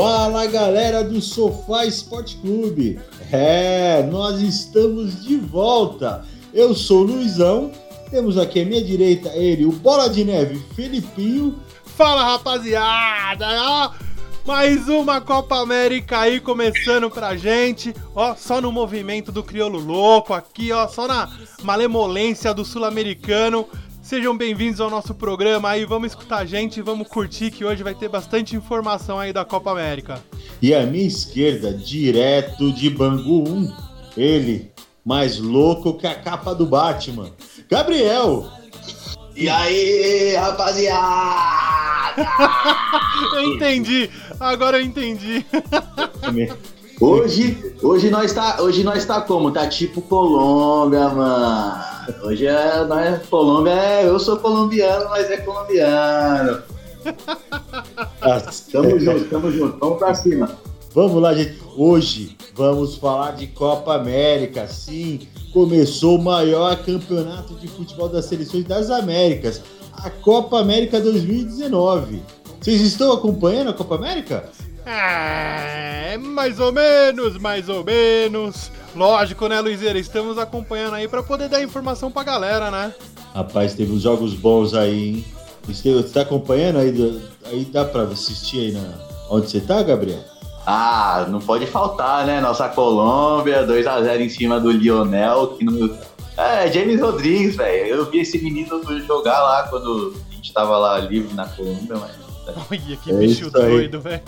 Fala galera do Sofá Esporte Clube. É, nós estamos de volta. Eu sou o Luizão. Temos aqui à minha direita ele, o Bola de Neve, Felipinho. Fala rapaziada! Mais uma Copa América aí começando pra gente. Ó, só no movimento do crioulo louco aqui, ó, só na malemolência do sul-americano. Sejam bem-vindos ao nosso programa aí, vamos escutar a gente, vamos curtir que hoje vai ter bastante informação aí da Copa América. E à minha esquerda, direto de Bangu 1, ele, mais louco que a capa do Batman, Gabriel. E aí, rapaziada? eu entendi, agora eu entendi. Hoje, hoje nós tá, hoje nós tá como? Tá tipo Colômbia, mano. Hoje é, nós, Colômbia é, eu sou colombiano, mas é colombiano. tamo junto, tamo junto, vamos pra cima. Vamos lá, gente. Hoje vamos falar de Copa América. Sim, começou o maior campeonato de futebol das seleções das Américas, a Copa América 2019. Vocês estão acompanhando a Copa América? É, mais ou menos, mais ou menos. Lógico, né, Luizeira? Estamos acompanhando aí para poder dar informação pra galera, né? Rapaz, teve uns jogos bons aí, hein? Você tá acompanhando aí? Aí dá pra assistir aí na... onde você tá, Gabriel? Ah, não pode faltar, né? Nossa Colômbia, 2x0 em cima do Lionel, que não... É, James Rodrigues, velho. Eu vi esse menino jogar lá quando a gente tava lá livre na Colômbia, mas Olha que é bicho doido, velho.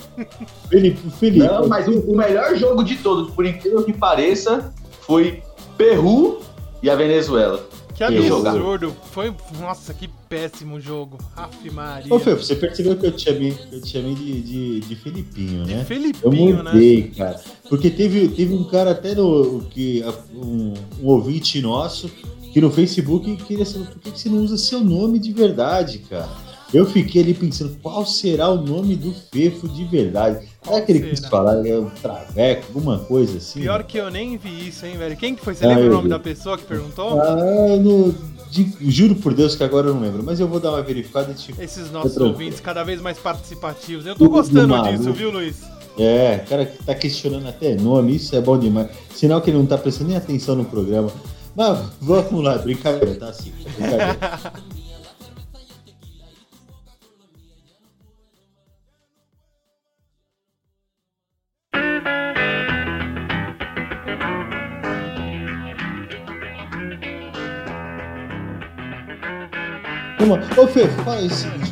Felipe, Felipe. Não, mas o, o, melhor jogo de todos, por incrível que pareça, foi Peru e a Venezuela. Que absurdo. Foi, nossa, que péssimo jogo. Aff, Maria. Ô, Fê, você percebeu que eu te chamei, eu te chamei de, de, de Felipinho, né? De Felipinho, eu mudei, né? cara. Porque teve, teve um cara até no. Que, um, um ouvinte nosso que no Facebook queria saber por que você não usa seu nome de verdade, cara. Eu fiquei ali pensando qual será o nome do Fefo de verdade. Será que ele quis falar é um traveco, alguma coisa assim? Pior que eu nem vi isso, hein, velho? Quem que foi? Você ah, lembra o nome vi. da pessoa que perguntou? Ah, no, de, juro por Deus que agora eu não lembro, mas eu vou dar uma verificada. Tipo, Esses nossos ouvintes cada vez mais participativos. Eu tô gostando disso, viu, Luiz? É, cara que tá questionando até nome, isso é bom demais. Sinal que ele não tá prestando nem atenção no programa. Mas vamos lá, brincadeira, tá assim. Brincadeira. Ô Fê, fala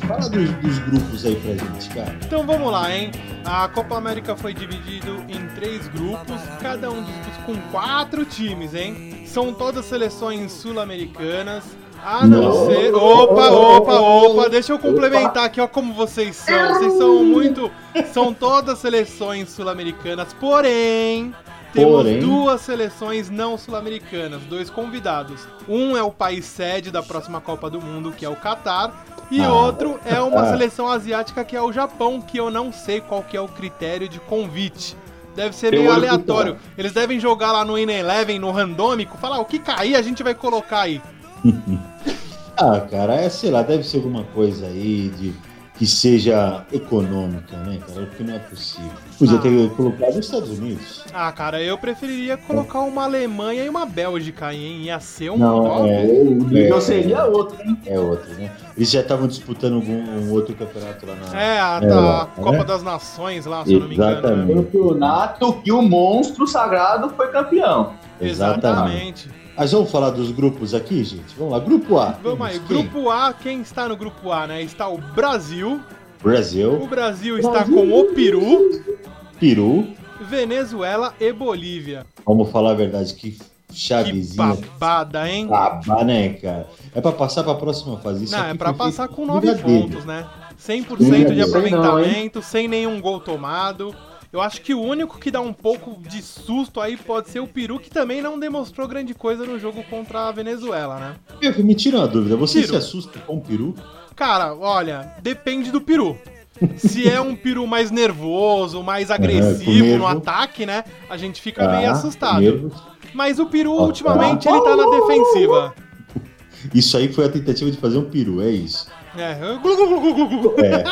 fala dos, dos, grupos aí pra gente, cara. Então vamos lá, hein? A Copa América foi dividido em três grupos, cada um dos grupos com quatro times, hein? São todas seleções sul-americanas. A não, não ser. Opa, opa, opa! Deixa eu complementar aqui, ó, como vocês são. Vocês são muito. São todas seleções sul-americanas, porém. Temos Porém... duas seleções não sul-americanas, dois convidados. Um é o país sede da próxima Copa do Mundo, que é o Catar, e ah, outro é uma ah. seleção asiática que é o Japão, que eu não sei qual que é o critério de convite. Deve ser meio aleatório. Eles devem jogar lá no In-Eleven, no randômico, falar o que cair a gente vai colocar aí. ah, cara, é, sei lá, deve ser alguma coisa aí de que seja econômica, né, cara? Porque não é possível. Podia ah. ter colocado os Estados Unidos. Ah, cara, eu preferiria colocar uma Alemanha e uma Bélgica, hein? Ia ser um. Não, é, é, seria outro, hein? É outro, né? Eles já estavam disputando algum, um outro campeonato lá na. É, a, é, a Copa né? das Nações lá, se eu não me engano. Né? Campeonato que o monstro sagrado foi campeão. Exatamente. Mas vamos falar dos grupos aqui, gente? Vamos lá, grupo A. Vamos aí, quem? grupo A, quem está no grupo A, né? Está o Brasil. Brasil. O Brasil está Brasil. com o Peru. Peru. Venezuela e Bolívia. Vamos falar a verdade, que chavezinha. Que babada, hein? Babá, né, cara? É pra passar pra próxima fase. Isso não, é pra passar com 9 pontos, né? 100% de aproveitamento, não, sem nenhum gol tomado. Eu acho que o único que dá um pouco de susto aí pode ser o Peru, que também não demonstrou grande coisa no jogo contra a Venezuela, né? Me tira uma dúvida, você se assusta com o Peru? Cara, olha, depende do Peru. Se é um peru mais nervoso, mais agressivo uhum, no ataque, né? A gente fica ah, meio assustado. Mas o peru, ah, ultimamente, ele tá na defensiva. Isso aí foi a tentativa de fazer um peru, é isso. É. é.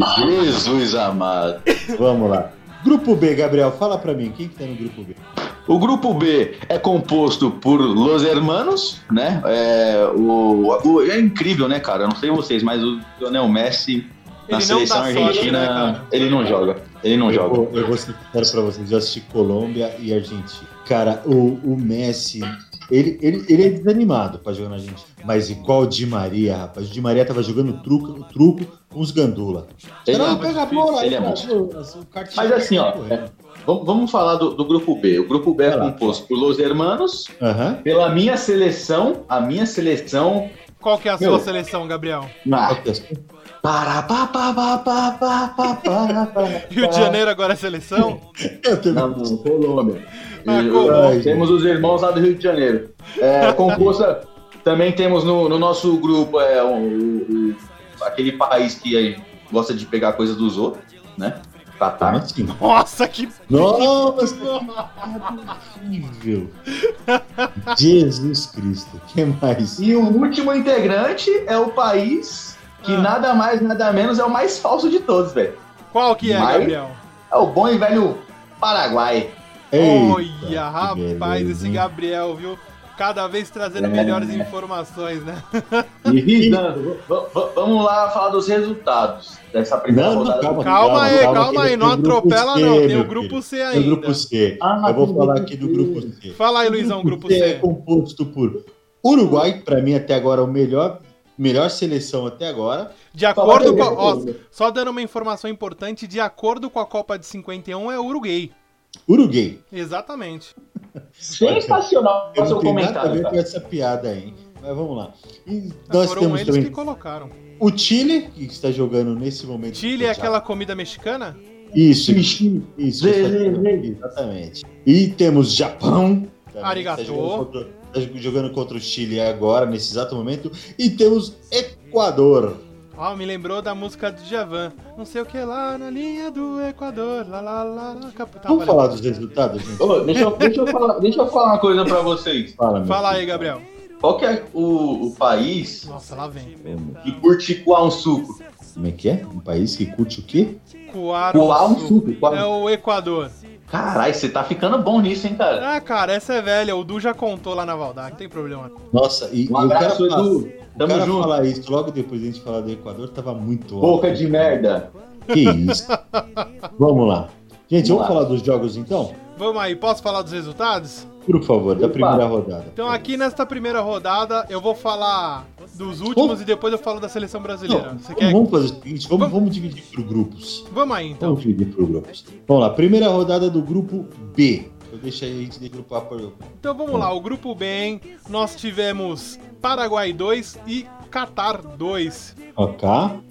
Jesus amado. Vamos lá. Grupo B, Gabriel, fala pra mim, quem que tá no grupo B? O grupo B é composto por Los Hermanos, né? É, o, o- é incrível, né, cara? Eu não sei vocês, mas o Lionel Messi na Ele seleção sorte, argentina, né, ele não joga. Ele não eu, joga. vou, eu vou ser sincero pra vocês, eu assisti Colômbia e Argentina. Cara, o, o Messi, ele, ele, ele é desanimado pra jogar na Argentina. Mas igual o Di Maria, rapaz. O Di Maria tava jogando truco, truco os gandula. Ele não, é pega a bola aí, é Mas assim, ó, é, vamos falar do, do, grupo B. O grupo B é composto por Los Hermanos, pela minha seleção, a minha seleção. Qual que é a Meu. sua seleção, Gabriel? Ah. Rio de Janeiro agora é seleção? não, ah, Colômbia. Temos os irmãos lá do Rio de Janeiro. É, composta. Também temos no, no nosso grupo é, o, um, um, aquele país que aí gosta de pegar coisas dos outros, né? Catar. Assim. Nossa, que. Nossa, horrível. Jesus Cristo. que mais? E o último integrante é o país que Ah. nada mais, nada menos é o mais falso de todos, velho. Qual que é, Mas- Gabriel? É o bom e velho Paraguai. Eita, Olha, rapaz, beleza, esse? Gabriel, viu? Cada vez trazendo É. melhores informações, né? E vamos lá falar dos resultados dessa primeira rodada. calma. Calma aí, calma, aí, não o atropela C, não, tem o grupo. C Tem o ainda. grupo C. Ah, Eu vou falar aqui do grupo C. Fala aí, Luizão, grupo C é C. composto por Uruguai, pra mim até agora o melhor, melhor seleção até agora. De acordo com a, ó. Só dando uma informação importante, de acordo com a Copa de 51 é Uruguai. Uruguai. Exatamente. Sensacional Eu o seu tenho nada a comentário. ver com cara. essa piada aí. hein? Mas vamos lá. E nós Foram temos eles também que colocaram. o Chile, que está jogando nesse momento. Chile é aquela comida mexicana? Isso, isso. Lê. Exatamente. E temos Japão. Arigato. Tá jogando, contra, tá jogando contra o Chile agora, nesse exato momento. E temos Equador. Ó, me lembrou da música do Javan. Não sei o que lá na linha do Equador. Lá, lá, lá, lá. Capital. Vamos falar dos resultados, gente? Ô, deixa, eu, deixa, eu falar, deixa eu falar uma coisa pra vocês. Fala, Fala aí. Gabriel. Qual que é o, o país Nossa, lá vem. que curte coar um suco? Como é que é? Um país que curte o quê? Coar Coar um Sul. suco. coar- É o Equador. Caralho, você tá ficando bom nisso, hein, cara? Ah, cara, essa é velha. O Du já contou lá na Valdade. Não tem problema. Nossa, e, Um e o cara, abraço, fala- Edu. o Tamo cara junto. falar isso logo depois da gente falar do Equador tava muito alto. Boca de merda. Que isso? vamos lá. Gente, Vamos vamos, lá. falar dos jogos então? Vamos aí, posso falar dos resultados? Por favor, da primeira rodada. Então aqui nesta primeira rodada eu vou falar dos últimos e depois eu falo da seleção brasileira. Não, Você quer? Vamos fazer o seguinte, vamos, Vamos- vamos dividir por grupos. Vamos aí então. Vamos dividir por grupos. Vamos lá, primeira rodada do grupo B. Eu deixei a gente degrupar por. Então vamos lá, o grupo B, hein? nós tivemos Paraguai 2 e Qatar 2. Ok.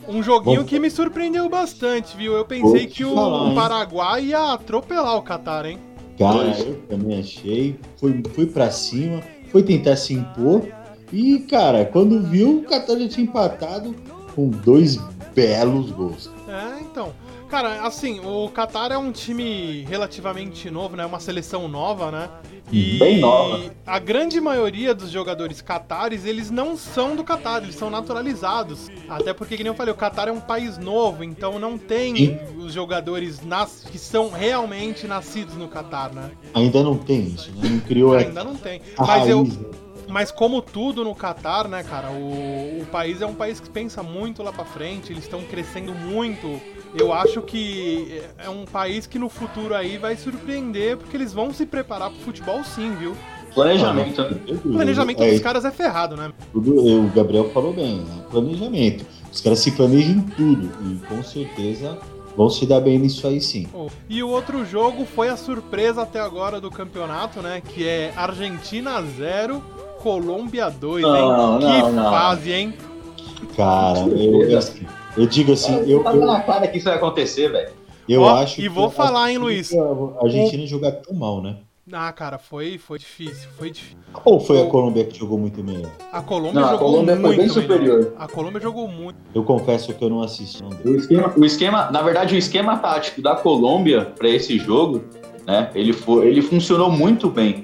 Um joguinho Bom. que me surpreendeu bastante, viu? Eu pensei que o falar? Paraguai ia atropelar o Qatar, hein? Cara, eu também achei. Foi, foi pra cima, foi tentar se impor. E, cara, quando viu, o Qatar já tinha empatado com dois belos gols. É, então. Cara, assim, o Qatar é um time relativamente novo, né? Uma seleção nova, né? E Bem nova. a grande maioria dos jogadores catares, eles não são do Qatar, eles são naturalizados. Até porque, que nem eu falei, o Qatar é um país novo, então não tem Sim. os jogadores nas... que são realmente nascidos no Qatar, né? Ainda não tem isso, né? Não criou Ainda não tem. a Mas eu, raiz, né? mas como tudo no Catar, né, cara, o, o país é um país que pensa muito lá pra frente, eles estão crescendo muito. Eu acho que é um país que no futuro aí vai surpreender, porque eles vão se preparar pro futebol sim, viu? Planejamento. O planejamento é, dos caras é ferrado, né? tudo- o Gabriel falou bem, né? Planejamento. Os caras se planejam em tudo. E com certeza vão se dar bem nisso aí sim. E o outro jogo foi a surpresa até agora do campeonato, né? Que é Argentina 0, Colômbia 2, hein? Não, que não, fase, hein? Cara, eu, eu, assim, eu digo assim, eu, Tá eu, na cara que isso vai acontecer, velho. eu Ó, acho e que vou a- falar, hein, Luiz? A Argentina jogar tão mal, né? Ah, cara, foi, foi difícil, foi difícil. Ou foi a Colômbia que jogou muito melhor? A Colômbia Não, a jogou Colômbia foi muito bem melhor. superior. A Colômbia jogou muito. Eu confesso que eu não assisti. Não. O esquema, o esquema, na verdade, o esquema tático da Colômbia para esse jogo, né? Ele, foi, ele funcionou muito bem.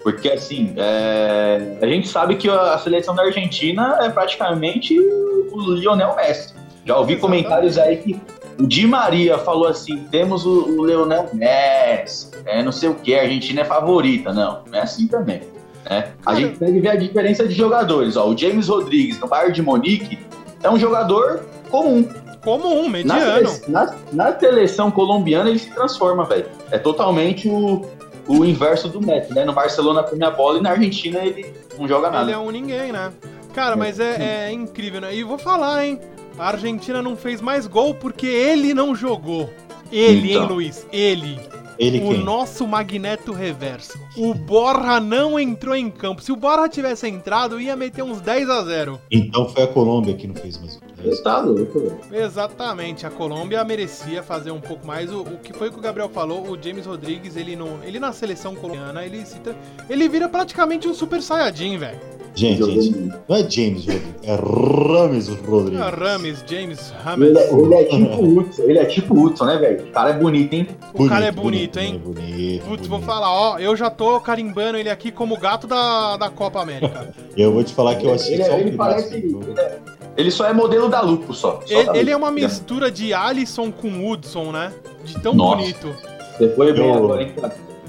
Porque, assim, é, a gente sabe que a seleção da Argentina é praticamente o Lionel Messi. Já ouvi comentários aí que o Di Maria falou assim: temos o, o Leonel Messi, é, não sei o que, a Argentina é favorita. Não, não é assim também. Né? A gente tem que ver a diferença de jogadores. Ó, o James Rodrigues no Bayern de Monique é um jogador comum. Comum, mediano. Na, na, na seleção colombiana ele se transforma, velho. É totalmente o, o inverso do Messi, né? No Barcelona come a bola e na Argentina ele não joga nada. Ele é um ninguém, né? Cara, mas é, é incrível, né? E vou falar, hein? A Argentina não fez mais gol porque ele não jogou. Ele, então. hein, Luiz? Ele. Ele o quem? nosso magneto reverso. O Borra não entrou em campo. Se o Borra tivesse entrado, ia meter uns 10 a 0. Então foi a Colômbia que não fez mais. Tá louco, Exatamente, a Colômbia merecia fazer um pouco mais. O, o, que foi que o Gabriel falou, o James Rodrigues, ele, não, ele na seleção colombiana, ele, se, ele vira praticamente um super saiyajin, velho. Gente, gente, não é James Rodrigues, é Rames Rodrigues. É Rames, James Rames. Ele, é, ele é tipo Hudson, ele é tipo Hudson, né, velho? O cara é bonito, hein? O bonito, cara é bonito, bonito hein? É bonito, Putz, bonito. vou falar, ó, eu já tô carimbando ele aqui como gato da, da Copa América. eu vou te falar que eu assisti ele, só ele, ele parece, ele, é, ele só é modelo da Lupo, só. só ele, ele é uma mistura de Alisson com Hudson, né? De tão Nossa. bonito. Você foi bem eu, agora, hein,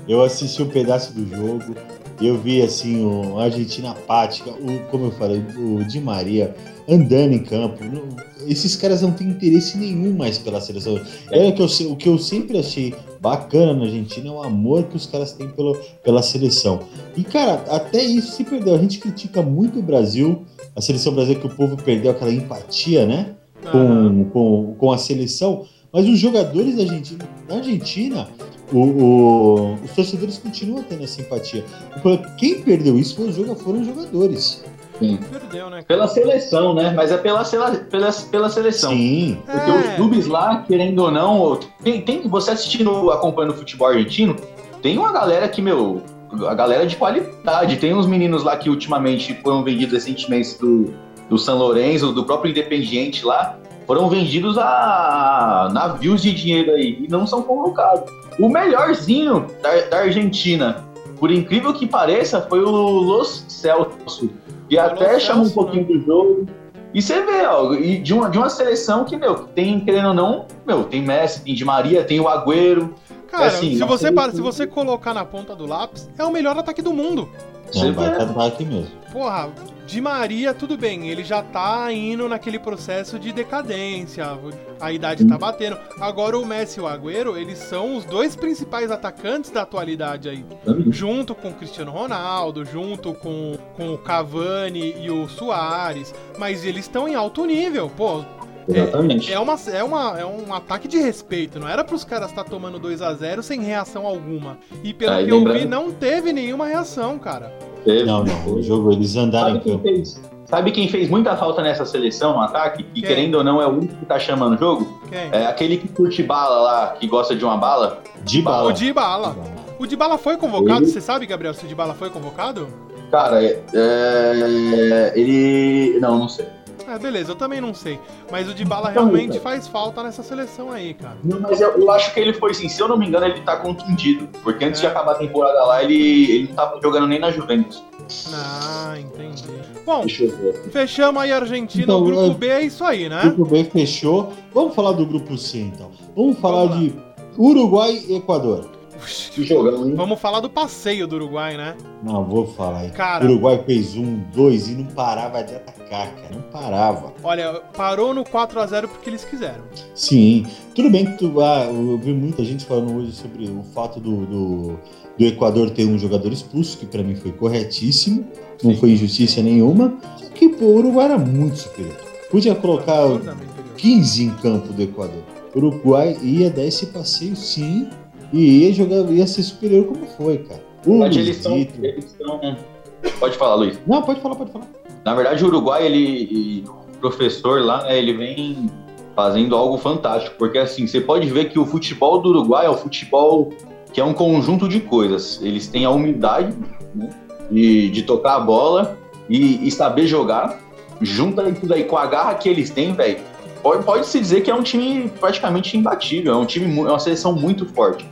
Eu assisti um pedaço do jogo eu vi assim o Argentina apática, o, como eu falei, o Di Maria andando em campo. Esses caras não têm interesse nenhum mais pela seleção. É o que eu, o que eu sempre achei bacana na Argentina é o amor que os caras têm pelo, pela seleção. E, cara, até isso se perdeu. A gente critica muito o Brasil, a seleção brasileira, que o povo perdeu aquela empatia, né? Com, uhum. com, com a seleção. Mas os jogadores da Argentina, da Argentina o, o, os torcedores continuam tendo essa simpatia. Quem perdeu isso foram, foram os jogadores. Sim. Perdeu, né? Pela seleção, né? Mas é pela, pela, pela seleção. Sim. Porque é. os clubes lá, querendo ou não, tem, tem, você assistindo, acompanhando o futebol argentino, tem uma galera que, meu, a galera de qualidade. Tem uns meninos lá que ultimamente foram vendidos recentemente do, do São Lourenço, do próprio Independiente lá, foram vendidos a navios de dinheiro aí e não são convocados. O melhorzinho da, da Argentina, por incrível que pareça, foi o Los Celso, que até chama um pouquinho né? do jogo. E você vê, ó, e de uma, de uma seleção que, meu, tem, querendo ou não, meu, tem Messi, tem Di Maria, tem o Agüero. Cara, é assim, se, você, para, se você colocar na ponta do lápis, é o melhor ataque do mundo. Você vai ataque mesmo. Porra, de Maria, tudo bem, ele já tá indo naquele processo de decadência, a idade tá batendo. Agora o Messi e o Agüero, eles são os dois principais atacantes da atualidade aí. Junto com o Cristiano Ronaldo, junto com, com o Cavani e o Soares. Mas eles estão em alto nível, pô. Exatamente. É, é, uma, é, uma, é um ataque de respeito, não era pros caras estar tá tomando 2 a 0 sem reação alguma. E pelo Aí, que eu vi, não teve nenhuma reação, cara. Teve. Não, não. O jogo, eles andaram Sabe em campo. Sabe quem fez muita falta nessa seleção no ataque? E querendo ou não é o único que tá chamando o jogo? Quem? É aquele que curte bala lá, que gosta de uma bala. De bala. O de bala. O de bala foi convocado? Ele... Você sabe, Gabriel, se o de bala foi convocado? Cara, é, é, ele. Não, não sei. É, beleza, eu também não sei. Mas o de bala realmente faz falta nessa seleção aí, cara. Não, mas eu, eu, acho que ele foi sim. Se eu não me engano, ele tá contundido. Porque antes é. de acabar a temporada lá, ele, ele não tava jogando nem na Juventus. Ah, entendi. Bom, fechamos aí a Argentina, então, o grupo B é isso aí, né? O grupo B fechou. Vamos falar do grupo C, então. Vamos falar Vamos de Uruguai e Equador. Que jogão, hein? Vamos falar do passeio do Uruguai, né? Não, vou falar, hein? Cara, o Uruguai fez um, dois e não parava de atacar, cara. Não parava. Olha, parou no 4 a 0 porque eles quiseram. Sim. Tudo bem que tu. Ah, eu vi muita gente falando hoje sobre o fato do, do, do Equador ter um jogador expulso, que para mim foi corretíssimo. Sim. Não foi injustiça nenhuma. Só que pô, o Uruguai era muito superior. Podia colocar 15 em campo do Equador. O Uruguai ia dar esse passeio sim e ia jogar, ia ser superior como foi, cara. O Mas eles estão, eles estão. Pode falar, Luiz. Não, pode falar, pode falar. Na verdade, o Uruguai, ele. O professor lá, né, ele vem fazendo algo fantástico. Porque assim, você pode ver que o futebol do Uruguai é um futebol que é um conjunto de coisas. Eles têm a humildade né, de, de tocar a bola e, e saber jogar. Junta tudo aí com a garra que eles têm, velho. Pode, pode se dizer que é um time praticamente imbatível. É um time, é uma seleção muito forte.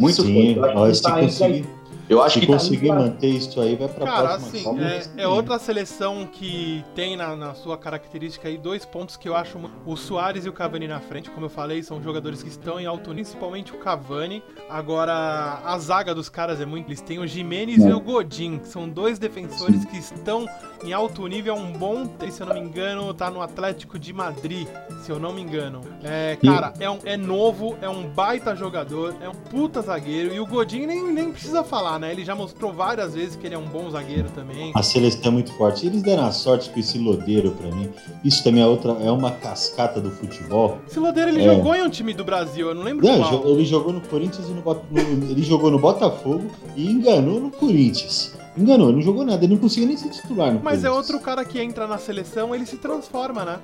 Muito Sim, forte. Ó, se, tá conseguir, Eu acho Se que conseguir tá manter isso aí, vai pra Cara, próxima assim, Copa. é, é outra seleção que tem na, na sua característica aí dois pontos que eu acho o Soares e o Cavani na frente, como eu falei, são jogadores que estão em alto nível, principalmente o Cavani. Agora, a zaga dos caras é muito. Eles têm o Jimenez e o Godin, que são dois defensores que estão em alto nível há um bom. Se eu não me engano, tá no Atlético de Madrid, se eu não me engano. É, cara, é, um, é novo, é um baita jogador, é um puta zagueiro. E o Godin nem, nem precisa falar, né? Ele já mostrou várias vezes que ele é um bom zagueiro também. A seleção é muito forte. Eles deram a sorte com esse lodeiro pra mim. Isso também é outra, é uma cascata do futebol. Esse Lodeiro, ele É. jogou em um time do Brasil, eu não lembro Não, qual. ele jogou no Corinthians e no, no- ele jogou no Botafogo e enganou no Corinthians. Enganou, não jogou nada, ele não conseguia nem ser titular no Mas é outro cara que entra na seleção, ele se transforma, né?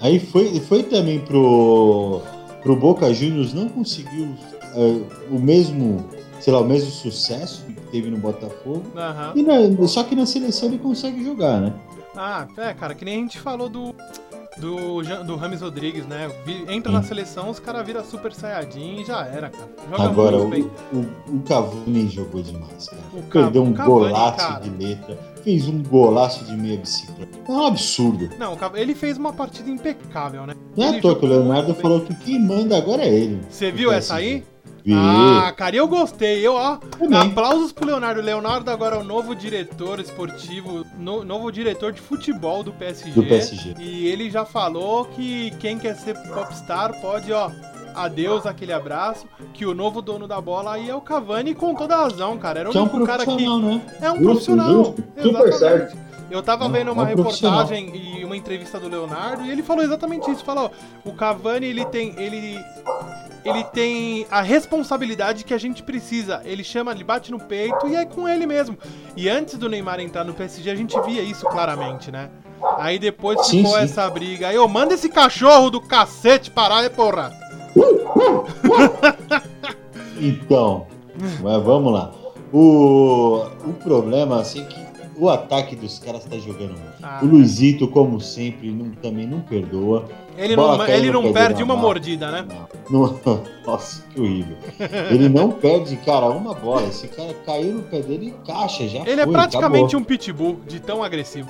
Aí foi, foi também pro, pro Boca Juniors, não conseguiu é, o mesmo, sei lá, o mesmo sucesso que teve no Botafogo. Aham. E na- só que na seleção ele consegue jogar, né? Ah, é, cara, que nem a gente falou do. Do, do Rames Rodrigues, né? Entra na Sim. seleção, os caras viram super saiyajin e já era, cara. Joga Agora, muito o, bem. o, o Cavani jogou demais, cara. O Perdeu um Cavani, golaço cara. de letra, fez um golaço de meia bicicleta. É um absurdo. Não, ele fez uma partida impecável, né? Não é à toa que o Leonardo falou que quem manda agora é ele. Você viu essa aí? Ah, cara, eu gostei. Eu, ó, Também. aplausos pro Leonardo. Leonardo agora é o novo diretor esportivo, no- novo diretor de futebol do PSG. Do PSG. E ele já falou que quem quer ser popstar pode, ó, adeus, aquele abraço, que o novo dono da bola aí é o Cavani com toda razão, cara. Era o Que é um único cara que profissional, né? é um Justo, profissional. justo. Super certo. Eu tava É vendo é uma um profissional. reportagem e uma entrevista do Leonardo e ele falou exatamente isso. Falou, o Cavani ele tem ele ele tem a responsabilidade que a gente precisa. Ele chama, ele bate no peito e é com ele mesmo. E antes do Neymar entrar no PSG, a gente via isso claramente, né? Aí depois Sim, ficou sim. essa briga. Aí, ô, manda esse cachorro do cacete parar, porra. Então, mas vamos lá. O, o problema, assim, é que o ataque dos caras tá jogando muito. Ah, O Luizito, como sempre, não- também não perdoa. ele bola não, ele não perde uma bola. mordida, né? Não- nossa, que horrível. Ele não perde, cara, uma bola. Esse cara caiu no pé dele e caixa, já Ele é foi, praticamente acabou. um pitbull de tão agressivo.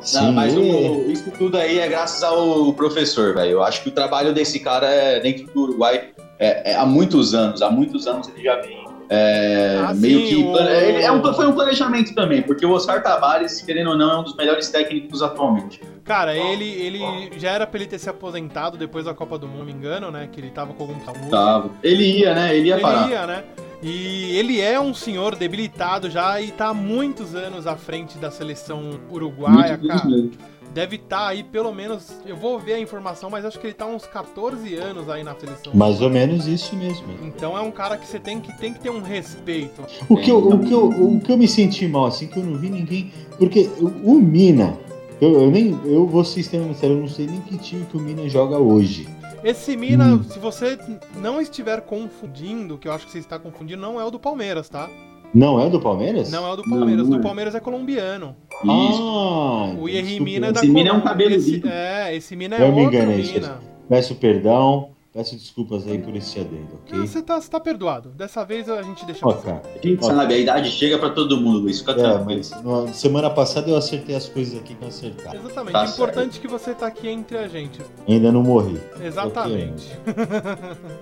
Sim, Não, mas ele- o- isso tudo aí é graças ao professor, velho. Eu acho que o trabalho desse cara é dentro do Uruguai é- é há muitos anos. Há muitos anos ele já vem. É, Ah, meio sim, que. o- ele- é um- foi um planejamento também, porque o Oscar Tavares, querendo ou não, é um dos melhores técnicos atualmente. Cara, ele, ele já era pra ele ter se aposentado depois da Copa do Mundo, me engano, né? Que ele tava com algum tabu. Tava. Ele ia, né? Ele ia parar. Ele ia, né? E ele é um senhor debilitado já e tá há muitos anos à frente da seleção uruguaia, Muito cara. mesmo. Deve estar aí pelo menos. Eu vou ver a informação, mas acho que ele tá há uns 14 anos aí na seleção. Mais ou menos isso mesmo. Então é um cara que você tem que, tem que ter um respeito. O que, eu, o, que eu, o que eu me senti mal, assim, que eu não vi ninguém. Porque o, o Mina, eu, eu nem. Eu vou ser extremamente sério, eu não sei nem que time que o Mina joga hoje. Esse Mina, Hum. se você não estiver confundindo, que eu acho que você está confundindo, não é o do Palmeiras, tá? Não é do Palmeiras? Não é o do Não, Palmeiras. não do é. Palmeiras é colombiano. Isso. Ah, O Mina é da Esse Mina é um cabeludo. Esse- É, esse Mina é Eu me outro enganei, Mina. Peço perdão, peço desculpas aí por esse adendo, ok? Não, Você tá, você tá perdoado. Dessa vez a gente deixa passar. cara. A gente sabe, a idade chega pra todo mundo, Luiz. Fica É, tranquilo. mas semana passada eu acertei as coisas aqui que eu acertar. Exatamente. Tá é importante que você tá aqui entre a gente. Ainda não morri. Exatamente.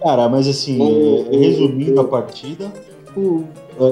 Cara, mas assim, é, resumindo a partida, o-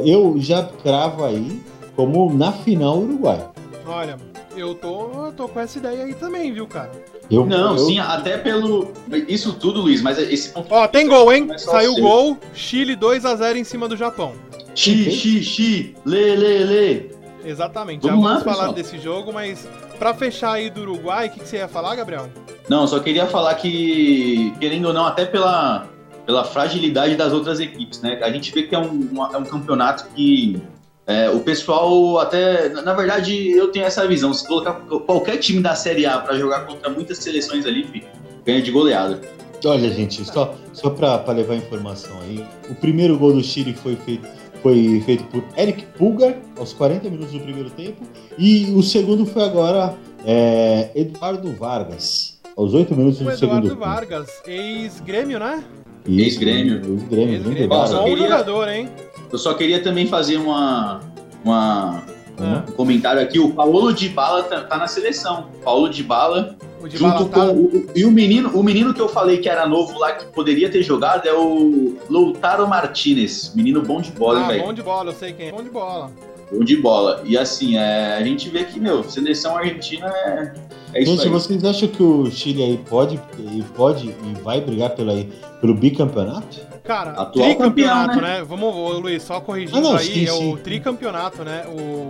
eu já cravo aí como na final Uruguai. Olha, eu tô, tô com essa ideia aí também, viu, cara? Eu, Não, eu- sim, até pelo. Isso tudo, Luiz, mas esse ponto. Ó, tem gol, hein? Saiu gol. Chile 2 a 0 em cima do Japão. Xi, xi, xi, lê, lê, lê. Exatamente. Vamos Já lá, vamos falar pessoal. desse jogo, mas pra fechar aí do Uruguai, o que, que você ia falar, Gabriel? Não, só queria falar que, querendo ou não, até pela, pela fragilidade das outras equipes, né? A gente vê que é um, uma- é um campeonato que é, o pessoal até. Na verdade, eu tenho essa visão. Se colocar qualquer time da Série A pra jogar contra muitas seleções ali, ganha de goleada. Olha, gente, só, só pra, pra levar informação aí, o primeiro gol do Chile foi feito, foi feito por Eric Pulgar, aos 40 minutos do primeiro tempo, e o segundo foi agora é, Eduardo Vargas, aos 8 minutos O do segundo Eduardo tempo. Vargas, ex-grêmio, né? Ex-Grêmio. Ex-Grêmio, é. Só bom queria- jogador, hein? Eu só queria também fazer uma, uma Ah, um comentário aqui. O Paulo de Bala tá, tá na seleção. Paulo de Bala o de junto Bala tá- com o, e o menino, o menino que eu falei que era novo lá que poderia ter jogado é o Loutaro Martinez, menino bom de bola, hein, Ah, velho. bom de bola, eu sei quem é. Bom de bola. Bom de bola. E assim, é, a gente vê que, meu, seleção argentina é, é isso Gente, aí. vocês acham que o Chile aí pode, e pode e vai brigar pela, pelo bicampeonato? Cara, Atual tricampeonato, campeão, né? Vamos, ô, Luiz, só corrigindo Ah, não, aí, sim, é sim. o tricampeonato, né? O,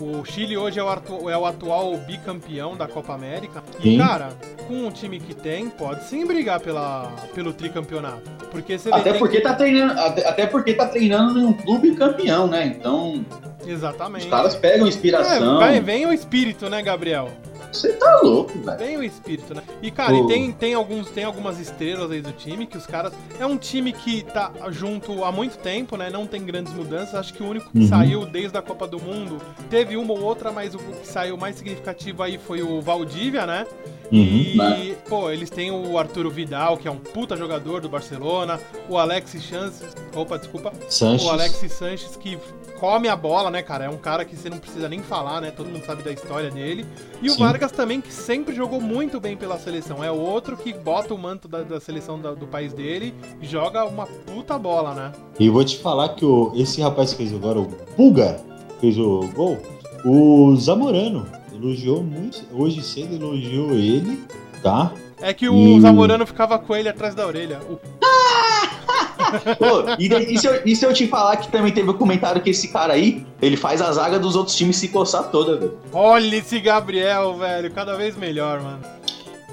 Uhum. o Chile hoje é o, atu- é o atual bicampeão da Copa América. E, Sim. cara, com o time que tem, pode sim brigar pela, pelo tricampeonato. Porque você Até porque, tá treinando, até, até porque tá treinando em um clube campeão, né? Então, Exatamente. os caras pegam É, inspiração. vai, vem o espírito, né, Gabriel? Você tá louco, velho. Vem o espírito, né? E, cara, e tem, tem, alguns, tem algumas estrelas aí do time que os caras. É um time que tá junto há muito tempo, né? Não tem grandes mudanças. Acho que o único que Uhum. saiu desde a Copa do Mundo teve uma ou outra, mas o que saiu mais significativo aí foi o Valdívia, né? Uhum. E, Né? pô, eles têm o Arturo Vidal, que é um puta jogador do Barcelona, o Alexis Sanches, opa, desculpa, Sanches. o Alexis Sanches que come a bola, né, cara? É um cara que você não precisa nem falar, né? Todo mundo sabe da história dele. E o Sim. Vargas também, que sempre jogou muito bem pela seleção. É outro que bota o manto da, da seleção da- do país dele e joga uma puta bola, né? E vou te falar que o, esse rapaz que fez agora, o Pulga, fez o gol, o Zamorano elogiou muito. Hoje cedo elogiou ele, tá? É que o Hum. Zamorano ficava com ele atrás da orelha. O- Pô, e, e se eu, e se eu te falar que também teve um comentário que esse cara aí, ele faz a zaga dos outros times se coçar toda, velho. Olha esse Gabriel, velho, cada vez melhor, mano.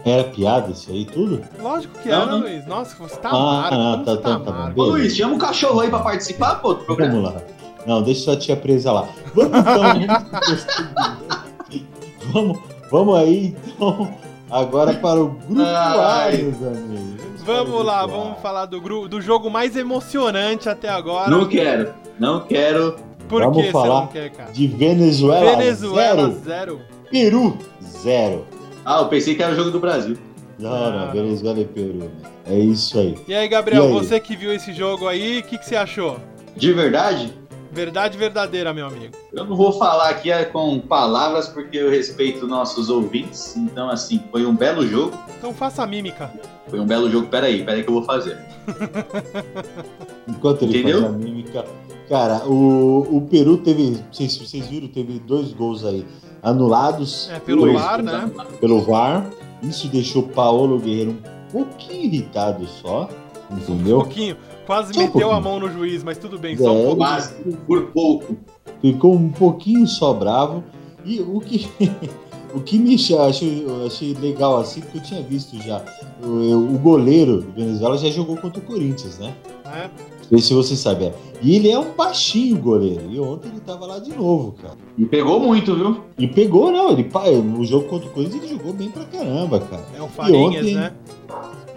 Era piada isso aí tudo? Lógico que Não, era, não. Luiz. Nossa, você tá Ah, amargo. ah, tá, tá, tá bom. amargo. Ô Beleza. Luiz, chama o cachorro aí pra participar, pô, do programa. Vamos lá. Não, deixa sua tia presa lá. Vamos então. Vamos, vamos aí então. Agora para o grupo A, Ai. meus amigos. Vamos lá, grupo vamos falar do, gru- do jogo mais emocionante até agora. Não quero, não quero. Por Vamos que você falar não quer, cara? De Venezuela, Venezuela zero, zero. Peru zero. Ah, eu pensei que era o jogo do Brasil. Não, Ah, não, não. Venezuela e Peru. né? É isso aí. E aí, Gabriel, E aí? você que viu esse jogo aí, o que, que você achou? De verdade, Verdade verdadeira, meu amigo. eu não vou falar aqui é, com palavras porque eu respeito nossos ouvintes. Então, assim, foi um belo jogo. Então faça a mímica. Foi um belo jogo. Peraí, peraí que eu vou fazer. Enquanto ele Entendeu? faz a mímica. Cara, o, o Peru teve. Vocês, vocês viram, teve dois gols aí anulados É, pelo Dois VAR, né? pelo VAR. Isso deixou o Paulo Guerreiro um pouquinho irritado só. Um Entendeu? pouquinho. Quase Só um meteu a mão no juiz, mas tudo bem, só um É. pouco. Por pouco. Ficou um pouquinho só bravo. E o que, o que me achei, eu achei legal assim, porque eu tinha visto já. O, o goleiro do Venezuela já jogou contra o Corinthians, né? né? Não sei se você sabe. é. E ele é um baixinho goleiro. E ontem ele tava lá de novo, cara. E pegou muito, viu? E pegou, não. Ele, no jogo contra o Corinthians ele jogou bem pra caramba, cara. É o Farinhas, ontem- né?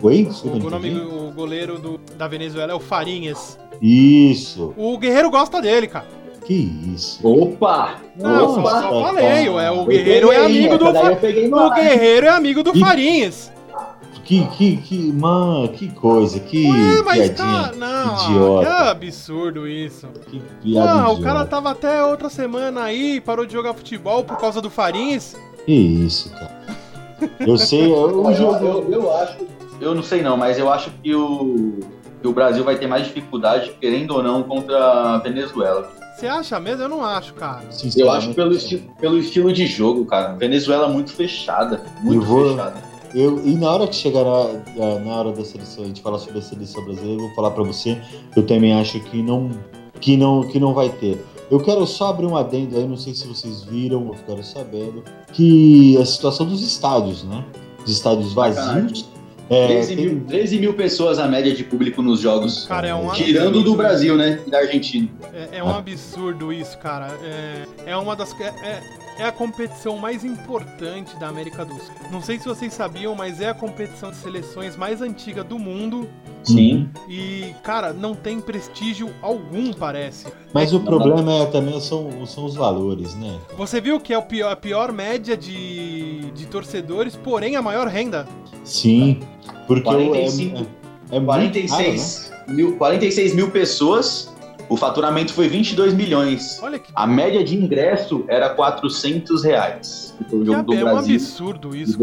Oi? O, não o nome do o goleiro do- da Venezuela é o Farinhas. Isso. O Guerreiro gosta dele, cara. Que isso. Opa! Não, só, Nossa, só falei, cara. ué, o Eu Guerreiro é amigo do Fa- eu O. Guerreiro é amigo do E- Farinhas. Que, que, que, mano, que coisa. Que Ué, mas piadinha. cara, não, idiota. que absurdo isso. Que piada Ah, o idiota. cara tava até outra semana aí, parou de jogar futebol por causa do Farinhas. Que isso, cara. Eu sei, o Eu, jogo. eu, eu acho. Eu não sei não, mas eu acho que o, que o Brasil vai ter mais dificuldade, querendo ou não, contra a Venezuela. Você acha mesmo? Eu não acho, cara. Eu acho pelo, esti pelo estilo de jogo, cara. Venezuela muito fechada. Muito Eu vou- fechada. Eu, e na hora que chegar na, na hora da seleção, a gente falar sobre a seleção brasileira, eu vou falar pra você, eu também acho que não, que não, que não vai ter. Eu quero só abrir um adendo aí, não sei se vocês viram ou ficaram sabendo, que a situação dos estádios, né? Os estádios vazios. É, 13, tem- mil, 13 mil pessoas a média de público nos jogos. Cara, é um Tirando absurdo do Brasil, né? E da Argentina. É, é um absurdo isso, cara. É, é uma das. É, é- é a competição mais importante da América do Sul. Não sei se vocês sabiam, mas é a competição de seleções mais antiga do mundo. Sim. E, cara, não tem prestígio algum, parece. Mas o Não, problema é também são, são os valores, né? Você viu que é o pior- a pior média de, de torcedores, porém a maior renda? Sim, porque o- é- 45. É muito 46, caro, né? mil, 46 mil pessoas, o faturamento foi 22 milhões. Olha que, A média de ingresso era 400 reais. Foi o que jogo do é um Brasil. absurdo isso.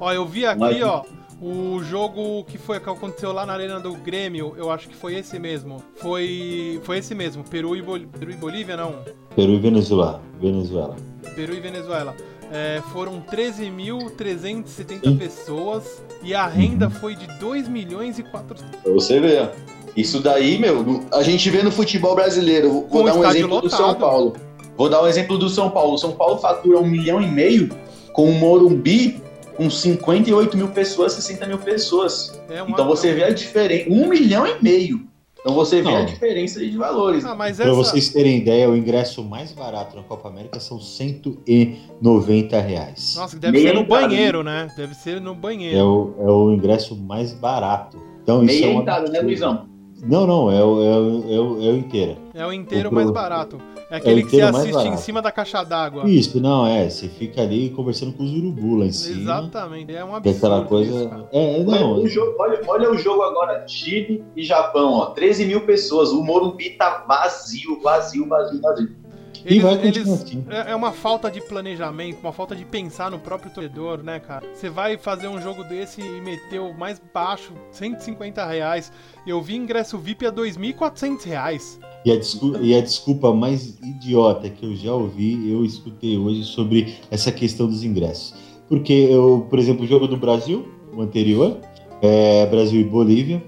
Ó, eu vi aqui, ó, o jogo que foi que aconteceu lá na arena do Grêmio, eu acho que foi esse mesmo. Foi foi esse mesmo, Peru e, Bol... Peru e Bolívia, não. Peru e Venezuela. Venezuela. Peru e Venezuela. É, foram 13.370 Sim. pessoas e a renda foi de 2 milhões e 400. Pra você ver. Isso daí, meu, a gente vê no futebol brasileiro. Vou dar um exemplo do lotado. São Paulo. Vou dar um exemplo do São Paulo. O São Paulo fatura um milhão e meio com o Morumbi com 58 mil pessoas, 60 mil pessoas. É uma- Então você vê a diferença. Um milhão e meio. Então você vê Não. a diferença de valores. Ah, mas Para essa... vocês terem ideia, o ingresso mais barato na Copa América são 190 reais. Nossa, deve Meia ser no entrada, banheiro, né? Deve ser no banheiro. É o, é o ingresso mais barato. Então, isso Meia é um entrada, né. Luizão? Não, não, é o, é o, é o, é o inteiro. É o inteiro O mais barato. É aquele que você assiste em cima da caixa d'água. Isso, não, é. Você fica ali conversando com os urubu lá em cima. Exatamente. É um Que é absurdo. aquela isso, coisa. cara. É, Olha não. o, jogo, olha, olha o jogo agora, Chile e Japão, ó, 13 mil pessoas. O Morumbi tá vazio, vazio, vazio, vazio. E vai Eles, continuar eles- assim. é uma falta de planejamento, uma falta de pensar no próprio torcedor, né, cara? Você vai fazer um jogo desse e meter o mais baixo, 150 reais. Eu vi ingresso VIP a 2.400 reais. E a, desculpa, e a desculpa mais idiota que eu já ouvi, eu escutei hoje sobre essa questão dos ingressos. Porque, eu, por exemplo, o jogo do Brasil, o anterior, é, Brasil e Bolívia,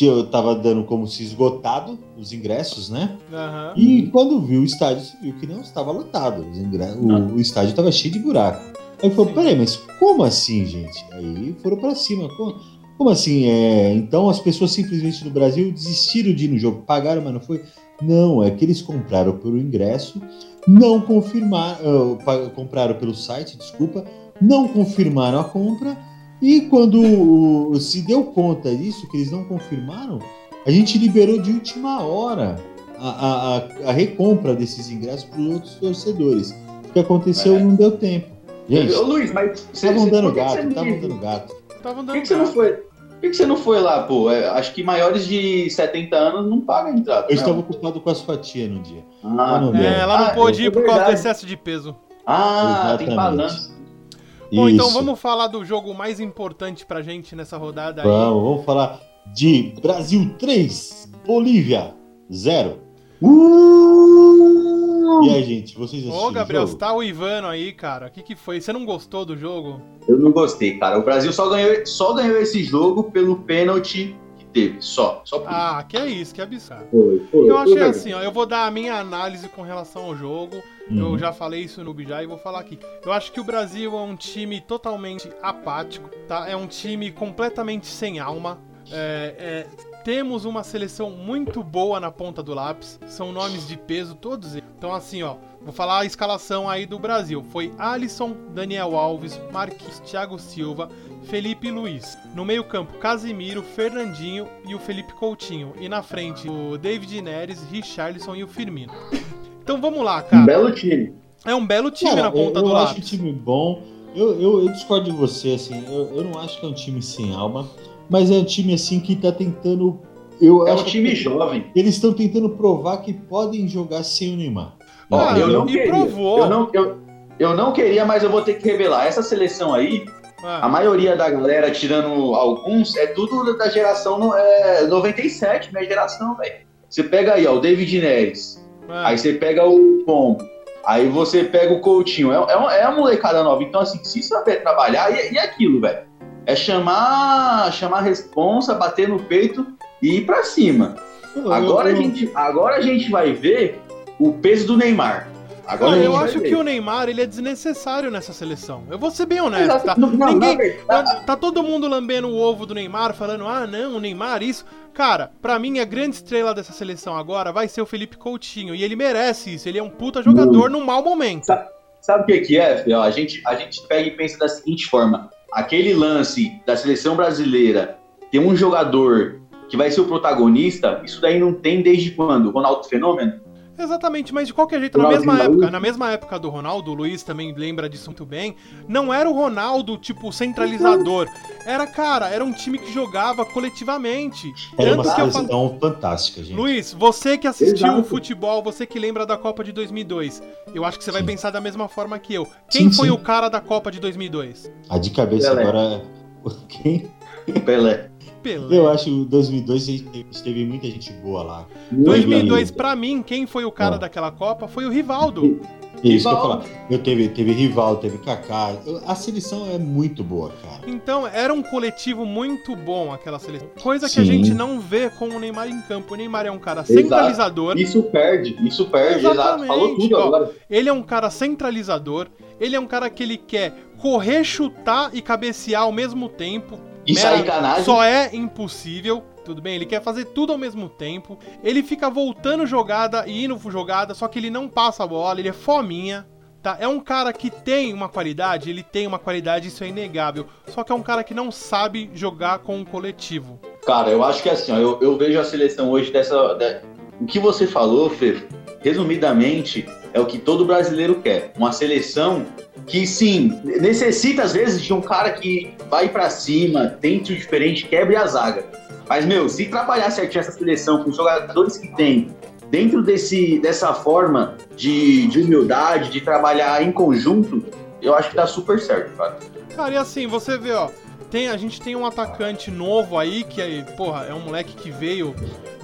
eu tava dando como se esgotado os ingressos, né? Aham. E quando viu o estádio, você viu que não estava lotado. Os ingre- o, o estádio estava cheio de buraco. Aí falou, peraí, mas como assim, gente? Aí foram para cima. Como, como assim? É, então as pessoas simplesmente no Brasil desistiram de ir no jogo, pagaram, mas não foi. Não, é que eles compraram pelo ingresso, não confirmaram, ah, pa- compraram pelo site, desculpa, não confirmaram a compra. E quando se deu conta disso, que eles não confirmaram, a gente liberou de última hora a, a, a- a recompra desses ingressos para os outros torcedores. O que aconteceu É. não deu tempo. Gente, Ô Luiz, mas você, estavam dando gato, não estavam dando gato. Por dando que, que você não foi? Por que, que você não foi lá, pô? É, acho que maiores de 70 anos não pagam entrada. Eu estava ocupado com as fatias no dia. Ah, não deu. É, ela não Ah, pôde é ir por causa do excesso de peso. Ah, tem Exatamente. balanço. Bom, então Isso. vamos falar do jogo mais importante pra gente nessa rodada aí. Vamos, vamos falar de Brasil 3, Bolívia 0. Uh! E aí, gente, vocês assistiram Ô, Gabriel, o você tá uivando aí, cara. O que que foi? Você não gostou do jogo? Eu não gostei, cara. O Brasil só ganhou, só ganhou esse jogo pelo pênalti teve. Só. Só por Ah, que é isso, que absurdo. Foi, foi, Eu achei assim, ó, eu vou dar a minha análise com relação ao jogo. Hum. Eu já falei isso no Bijá e vou falar aqui. Eu acho que o Brasil é um time totalmente apático, tá? É um time completamente sem alma. É, é, temos uma seleção muito boa na ponta do lápis. São nomes de peso, todos eles. Então, assim, ó, vou falar a escalação aí do Brasil. Foi Alisson, Daniel Alves, Marquinhos, Thiago Silva, Felipe Luiz. No meio-campo, Casimiro, Fernandinho e o Felipe Coutinho. E na frente, o David Neres, Richarlison e o Firmino. Então vamos lá, Um cara. belo time. É um belo time Cara, na ponta eu, do eu acho lápis. time bom. Eu, eu, eu discordo de você, assim. Eu, eu não acho que é um time sem alma, mas é um time assim que tá tentando. Eu É um time que jovem. Eles estão tentando provar que podem jogar sem o Neymar. Ó, Ah, eu não queria. provou. Eu não, eu, eu não queria, mas eu vou ter que revelar. Essa seleção aí, a Ah, maioria da galera, tirando alguns, é tudo da geração no- é, 97, minha geração, velho. Você pega aí, ó, o David Neres. ah. Aí você pega o Pombo. Aí você pega o Coutinho. É, é, uma, é uma molecada nova. Então, assim, se saber trabalhar, e, e aquilo, velho. É chamar, chamar a responsa, bater no peito e ir pra cima. Eu- Agora, a gente, agora a gente vai ver o peso do Neymar. Agora Não, eu acho ver. que o Neymar ele é desnecessário nessa seleção. Eu vou ser bem honesto, Exato. tá? Não, não, Ninguém- na verdade- Tá, tá todo mundo lambendo o ovo do Neymar, falando, ah, não, o Neymar, isso. Cara, pra mim, a grande estrela dessa seleção agora vai ser o Felipe Coutinho. E ele merece isso. Ele é um puta jogador num mau momento. Sabe o que, que é? Ó, A gente, a gente pega e pensa da seguinte forma: aquele lance da seleção brasileira ter um jogador que vai ser o protagonista, isso daí não tem desde quando? Ronaldo Fenômeno? Exatamente, mas de qualquer jeito, na mesma época, na mesma época do Ronaldo, o Luiz também lembra disso muito bem, não era o Ronaldo, tipo, centralizador. Era, cara, era um time que jogava coletivamente. Era uma seleção fantástica, gente. Luiz, você que assistiu Exato. o futebol, você que lembra da Copa de 2002, eu acho que você sim. vai pensar da mesma forma que eu. Quem sim, foi sim. o cara da Copa de 2002? A de cabeça Pelé. agora... Quem? Pelé. Pelé. Eu acho que 2002 teve muita gente boa lá. 2002, para mim, quem foi o cara ah. daquela Copa foi o Rivaldo. Isso que eu falar. Eu teve, teve Rival, teve Kaká. A seleção é muito boa, cara. Então, era um coletivo muito bom aquela seleção. Coisa Sim. que a gente não vê com o Neymar em campo. O Neymar é um cara exato. centralizador. Isso perde, isso perde, Exatamente. exato. Falou tudo Ó, agora. Ele é um cara centralizador. Ele é um cara que ele quer correr, chutar e cabecear ao mesmo tempo e sair canagem. Só é impossível. Tudo bem, ele quer fazer tudo ao mesmo tempo. Ele fica voltando jogada e indo jogada, só que ele não passa a bola, ele é fominha. Tá? É um cara que tem uma qualidade, ele tem uma qualidade, isso é inegável. Só que é um cara que não sabe jogar com o coletivo. Cara, eu acho que é assim, ó, eu, eu vejo a seleção hoje dessa. De... O que você falou, Fê, resumidamente, é o que todo brasileiro quer. Uma seleção que sim, necessita às vezes de um cara que vai para cima, tente o diferente, quebre a zaga. Mas, meu, se trabalhar certinho essa seleção com os jogadores que tem, dentro desse, dessa forma de, de humildade, de trabalhar em conjunto, eu acho que dá super certo, cara. Cara, e assim, você vê, ó, tem, a gente tem um atacante novo aí, que é, porra, é um moleque que veio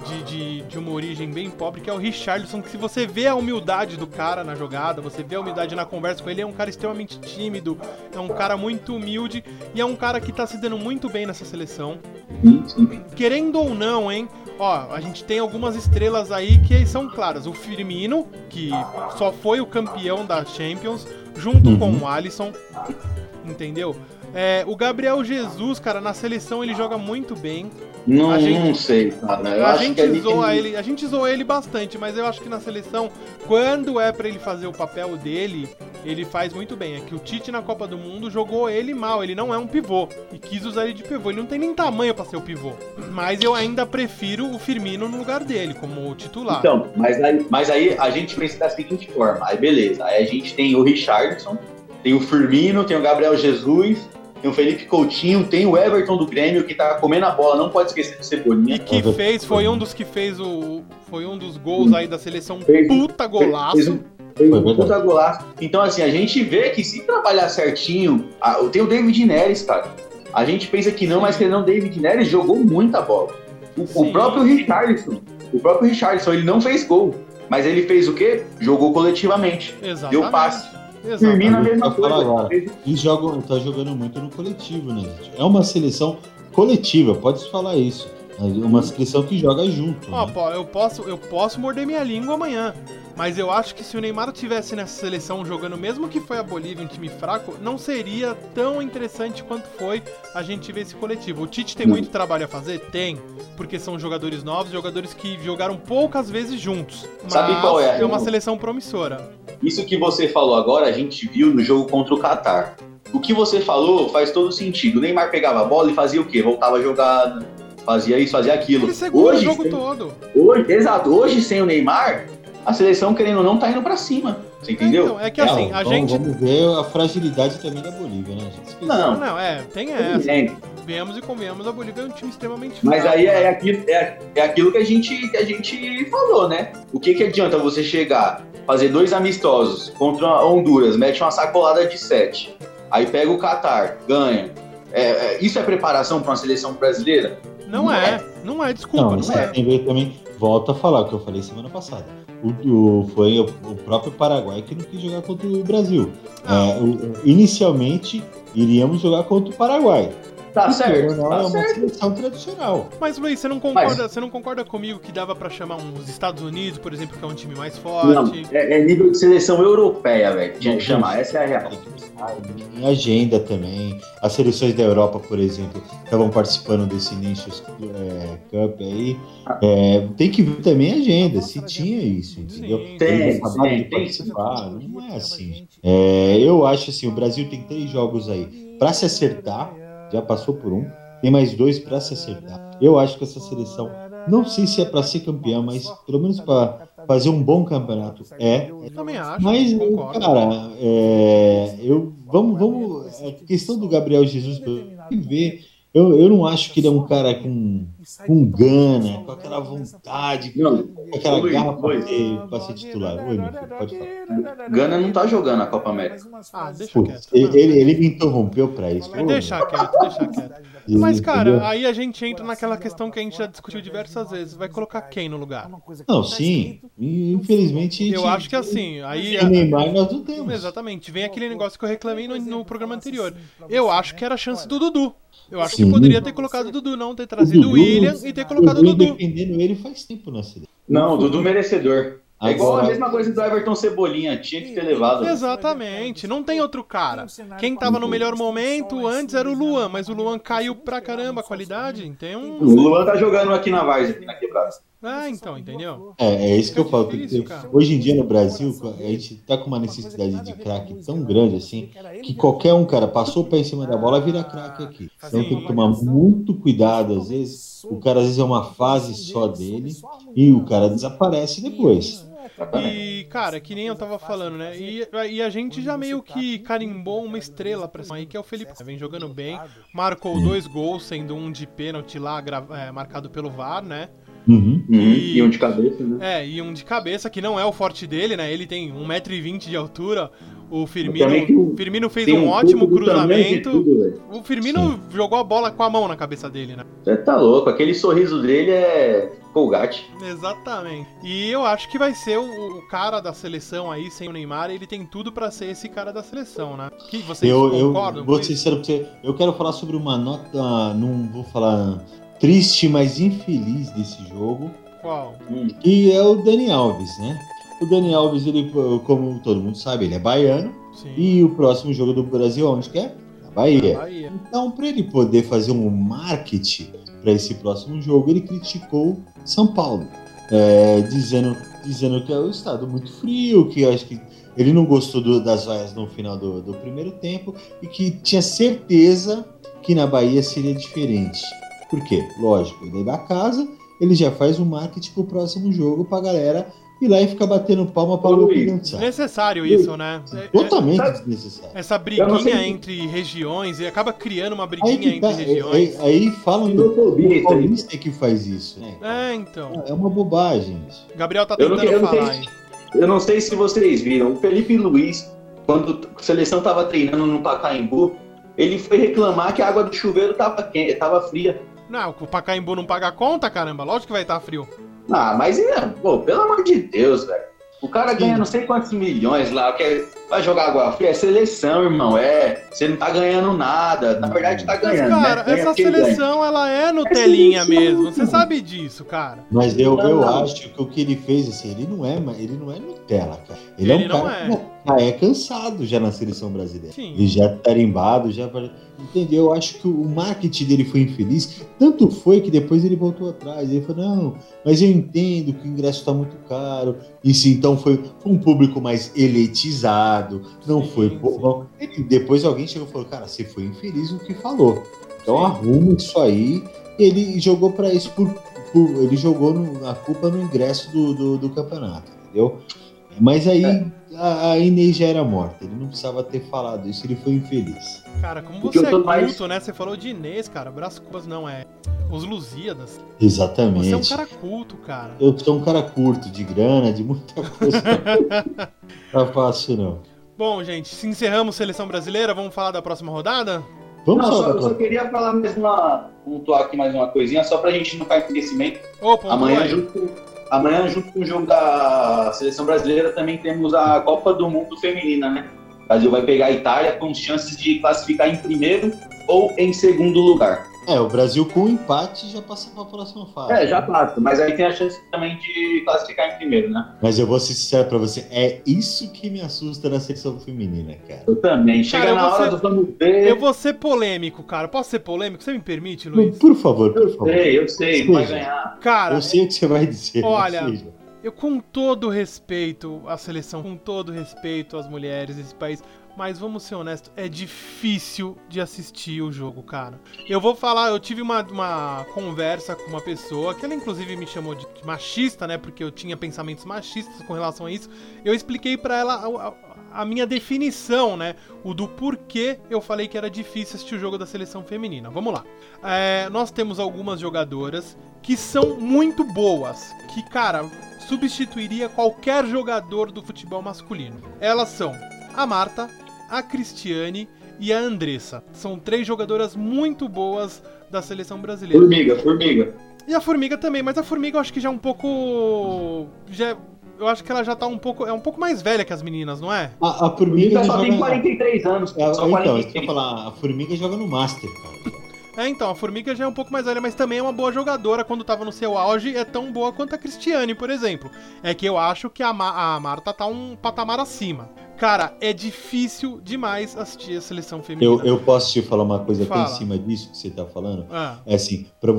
de, de, de, uma origem bem pobre, que é o Richardson, que se você vê a humildade do cara na jogada, você vê a humildade na conversa com ele, é um cara extremamente tímido, é um cara muito humilde e é um cara que tá se dando muito bem nessa seleção. Querendo ou não, hein? Ó, a gente tem algumas estrelas aí que são claras. O Firmino, que só foi o campeão da Champions, junto uhum. com o Alisson, entendeu? É, o Gabriel Jesus, cara, na seleção ele joga muito bem. Não, a gente, não sei, cara. Eu a gente que zoa ele, a gente zoa ele bastante, mas eu acho que na seleção, quando é para ele fazer o papel dele, ele faz muito bem. É que o Tite na Copa do Mundo jogou ele mal, ele não é um pivô e quis usar ele de pivô. Ele não tem nem tamanho para ser o pivô. Mas eu ainda prefiro o Firmino no lugar dele como titular. Então, mas aí, mas aí a gente pensa da seguinte forma. Aí beleza, aí a gente tem o Richardson, tem o Firmino, tem o Gabriel Jesus, tem o Felipe Coutinho, tem o Everton do Grêmio que tá comendo a bola, não pode esquecer do Cebolinha. E que fez, foi um dos que fez o. Foi um dos gols aí da seleção. Fez, puta golaço. Fez, um, fez um puta golaço. Então, assim, a gente vê que se trabalhar certinho. A, tem o David Neres, cara. A gente pensa que não, mas que não, David Neres jogou muita bola. O, o próprio Richardson, o próprio Richardson, ele não fez gol. Mas ele fez o quê? Jogou coletivamente. Exatamente. Deu passe. Termina a mesma coisa. Agora. E joga, tá jogando muito no coletivo, né, gente? É uma seleção coletiva, pode-se falar isso. É uma seleção que joga junto. Ó, né? eu posso, eu posso morder minha língua amanhã. Mas eu acho que se o Neymar tivesse nessa seleção jogando, mesmo que foi a Bolívia um time fraco, não seria tão interessante quanto foi a gente ver esse coletivo. O Tite tem muito trabalho a fazer? Tem. Porque são jogadores novos, jogadores que jogaram poucas vezes juntos. Sabe qual é? É uma seleção promissora. Isso que você falou agora, a gente viu no jogo contra o Qatar. O que você falou faz todo sentido. O Neymar pegava a bola e fazia o quê? Voltava a jogada, fazia isso, fazia aquilo. Ele segura hoje, o jogo sem... todo. Hoje, exato. Hoje, sem o Neymar, a seleção, querendo ou não, tá indo pra cima. Você entendeu? Então, é que assim, a gente. Vamos ver a fragilidade também da Bolívia, né, gente? Não, não, é, tem essa. É. Vemos e convenhamos, a Bolívia é um time extremamente Mas fraco, aí é, é, aquilo, é, é aquilo que a, gente, que a gente falou, né? O que, que adianta você chegar, fazer dois amistosos contra a Honduras, mete uma sacolada de sete, aí pega o Catar, ganha. É, é, isso é preparação para uma seleção brasileira? Não, não é, é, não é, desculpa, não, não é. Tem que ver também, volta a falar o que eu falei semana passada o, o, foi o, o, próprio Paraguai que não quis jogar contra o Brasil. Ah. É, inicialmente, iríamos jogar contra o Paraguai. Tá certo. Não, tá é uma certo. seleção tradicional. Mas, Luiz, você não concorda, Mas... você não concorda comigo que dava para chamar uns Estados Unidos, por exemplo, que é um time mais forte? Não, é, é nível de seleção europeia, velho. Tinha que chamar, essa é a real. Em agenda também. As seleções da Europa, por exemplo, estavam participando desse Nations é, Cup aí. É, tem que ver também a agenda, se tinha isso, entendeu? Sim, tem, tem, tem, participar. Não é assim. É, eu acho assim, o Brasil tem três jogos aí para se acertar já passou por um, tem mais dois para se acertar. Eu acho que essa seleção Não sei se é para ser campeão, mas pelo menos para fazer um bom campeonato é. Eu também acho. Mas, concordo. cara, é, eu vamos, vamos. A questão do Gabriel Jesus, eu ver. Eu, eu não acho que ele é um cara com, com gana, com aquela vontade, Não, com aquela Luiz, garra para ser, titular. Oi, meu filho, pode falar. Gana não tá jogando a Copa América. Ah, deixa Pô, quieto. ele, ele, ele me interrompeu pra isso. Mas deixa quieto, deixa quieto. Mas, cara, entendeu? aí a gente entra naquela questão que a gente já discutiu diversas vezes. Vai colocar quem no lugar? Não, sim. Infelizmente. Eu acho que assim, aí. O Neymar nós não temos. Exatamente, vem aquele negócio que eu reclamei no, no programa anterior. Eu acho que era a chance do Dudu. Eu acho que Sim. poderia ter colocado o Dudu, não ter trazido o Dudu- William e ter colocado o Dudu. defendendo ele faz tempo na seleção. Não, Dudu merecedor. É igual a mesma coisa do Everton Cebolinha, tinha que ter levado. Exatamente, não tem outro cara. Quem tava no melhor momento antes era o Luan, mas o Luan caiu pra caramba a qualidade, então. O Luan tá jogando aqui na Várzea, aqui na quebrada. Ah, então, entendeu? É, é isso que eu falo. difícil. Hoje em dia no Brasil, a gente tá com uma necessidade de craque tão grande assim, que qualquer um, cara, passou o pé em cima da bola, vira craque aqui. Então tem que tomar muito cuidado, às vezes. O cara às vezes é uma fase só dele e o cara desaparece depois. E, cara, que nem eu tava falando, né? E, e a gente já meio que carimbou uma estrela pra cima aí, que é o Felipe. Vem jogando bem, marcou dois gols, sendo um de pênalti lá, é, marcado pelo VAR, né? Uhum. Uhum, E um de cabeça, né? É, e um de cabeça, que não é o forte dele, né? Ele tem 1,20m de altura. O Firmino, um- Firmino fez um um ótimo cruzamento. tudo. O Firmino jogou a bola com a mão na cabeça dele, né? Você tá louco, aquele sorriso dele é colgate. Exatamente. E eu acho que vai ser o, o cara da seleção aí, sem o Neymar, ele tem tudo pra ser esse cara da seleção, né? Que vocês Eu, eu concordam vou com ser sincero pra você, eu quero falar sobre uma nota, não vou falar triste, mas infeliz desse jogo, Qual? que é o Dani Alves, né? O Dani Alves, ele, como todo mundo sabe, ele é baiano, Sim. e o próximo jogo do Brasil, onde que é? Na Bahia. Bahia. Então, para ele poder fazer um marketing para esse próximo jogo, ele criticou São Paulo, é, dizendo, dizendo que é um estado muito frio, que acho que ele não gostou do- das vaias no final do, do primeiro tempo e que tinha certeza que na Bahia seria diferente. Por quê? Lógico, ele é da casa, ele já faz o marketing pro próximo jogo pra galera ir lá e ficar batendo palma para o Luiz, dançar. Desnecessário isso, né? É- é- Totalmente Sabe- desnecessário. essa Eu não briguinha sei- entre regiões e acaba criando uma Aí, briguinha que entre tá, regiões. aí, aí falam do aí. paulista que faz isso, né? É, então. É uma bobagem isso. Gabriel tá Eu não, tentando eu, não falar sei, aí. eu não sei se vocês viram, o Felipe Luiz, quando a seleção tava treinando no Pacaembu, ele foi reclamar que a água do chuveiro tava, quente, tava fria. Não, o Pacaembu não paga a conta, caramba. Lógico que vai estar frio. Ah, mas, é, pô, pelo amor de Deus, velho. O cara ganha não sei quantos milhões lá, quer, vai jogar água fria, é seleção, irmão, é. Você não tá ganhando nada, na verdade tá Mas, ganhando. cara, né? Ganha essa quem ganha. seleção, ela é no É mesmo. Você sabe disso, cara. Mas eu, Não, eu não. acho que o que ele fez, assim, ele não é, ele não é Nutella, cara. Ele, Ele é um não cara é. já é cansado já na seleção brasileira. Sim. Ele já é tarimbado, já. Entendeu? Eu acho que o marketing dele foi infeliz. Tanto foi que depois ele voltou atrás. Ele falou: não, mas eu entendo que o ingresso está muito caro. Isso então foi, um público mais elitizado. Não Sim, foi sim. povão. Depois alguém chegou e falou: cara, você foi infeliz no que falou. Então arruma isso aí. Ele jogou para isso por, por- Ele jogou no- a culpa no ingresso do, do, do campeonato, entendeu? Mas aí É. a, a Inês já era morta. Ele não precisava ter falado isso. Ele foi infeliz. Cara, como Porque você eu é culto, mais- né? Você falou de Inês, cara. Brás Cubas não é. Os Lusíadas. Exatamente. Você é um cara culto, cara. Eu sou um cara curto, de grana, de muita coisa. não tá fácil, não. Bom, gente, se encerramos seleção brasileira, vamos falar da próxima rodada? Vamos Não, só, só, dar só queria falar mais uma. pontuar aqui mais uma coisinha, só pra gente não cair em esquecimento. Pontua Amanhã, junto, amanhã, junto com o jogo da seleção brasileira, também temos a Copa do Mundo Feminina, né? O Brasil vai pegar a Itália com chances de classificar em primeiro ou em segundo lugar. É, o Brasil com empate já passa para a próxima fase. É, já passa, mas aí tem a chance também de classificar em primeiro, né? Mas eu vou ser sincero pra você, é isso que me assusta na seleção feminina, cara. Eu também. Chega Cara, eu na hora ser- do vamos ver. Eu vou ser polêmico, cara. Posso ser polêmico? Você me permite, Luiz? Por favor, por Eu favor. sei, eu sei, vai ganhar. Cara, Eu sei o que você vai dizer. Olha, eu com todo respeito à seleção, com todo respeito às mulheres desse país, mas vamos ser honestos, é difícil de assistir o jogo, cara. Eu vou falar, eu tive uma, uma conversa com uma pessoa, que ela inclusive me chamou de machista, né? Porque eu tinha pensamentos machistas com relação a isso. Eu expliquei para ela a, a, a, minha definição, né? O do porquê eu falei que era difícil assistir o jogo da seleção feminina. Vamos lá. É, nós temos algumas jogadoras que são muito boas, que, cara, substituiria qualquer jogador do futebol masculino. Elas são a Marta, a Cristiane e a Andressa. São três jogadoras muito boas da seleção brasileira. Formiga, formiga. E a Formiga também, mas a Formiga eu acho que já é um pouco. Já, eu acho que ela já tá um pouco. É um pouco mais velha que as meninas, não é? A, a Formiga. só joga... tem 43 anos. É, só então, 43. falar, a Formiga joga no Master, cara. É, então, a Formiga já é um pouco mais velha, mas também é uma boa jogadora quando tava no seu auge, é tão boa quanto a Cristiane, por exemplo. É que eu acho que a, Ma a Marta tá um patamar acima. Cara, é difícil demais assistir a seleção feminina. Eu, eu posso te falar uma coisa Fala. até em cima disso que você tá falando? Ah. É assim, pra,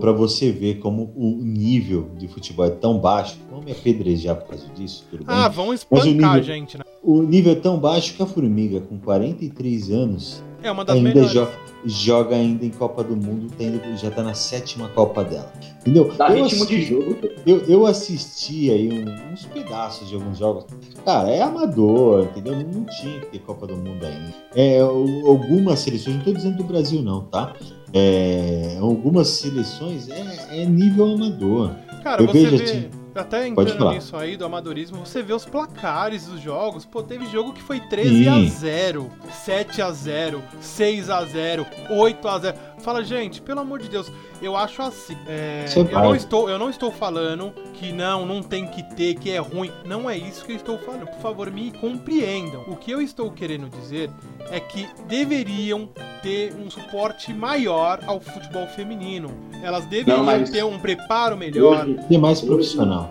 pra você ver como o nível de futebol é tão baixo, vamos me apedrejar por causa disso, tudo bem? Ah, vão espancar nível, a gente, né? O nível é tão baixo que a Formiga, com 43 anos, é uma das ainda melhores. joga, joga ainda em Copa do Mundo, tendo, já tá na sétima Copa dela. Entendeu? Dá eu ritmo assisti, de jogo. Eu, eu assisti aí um, uns pedaços de alguns jogos. Cara, é amador, entendeu? Não, não tinha que ter Copa do Mundo ainda. É, algumas seleções, não tô dizendo do Brasil não, tá? É, algumas seleções é, é nível amador. Cara, eu você vê... Até entrando nisso aí do amadorismo, você vê os placares dos jogos. Pô, teve jogo que foi 13 Sim. a 0, 7 a 0, 6 a 0, 8 a 0. Fala, gente, pelo amor de Deus, eu acho assim. É, eu, não estou, eu não estou falando que não, não tem que ter, que é ruim. Não é isso que eu estou falando. Por favor, me compreendam. O que eu estou querendo dizer é que deveriam ter um suporte maior ao futebol feminino. Elas deveriam não, ter um preparo melhor. Ser mais profissional.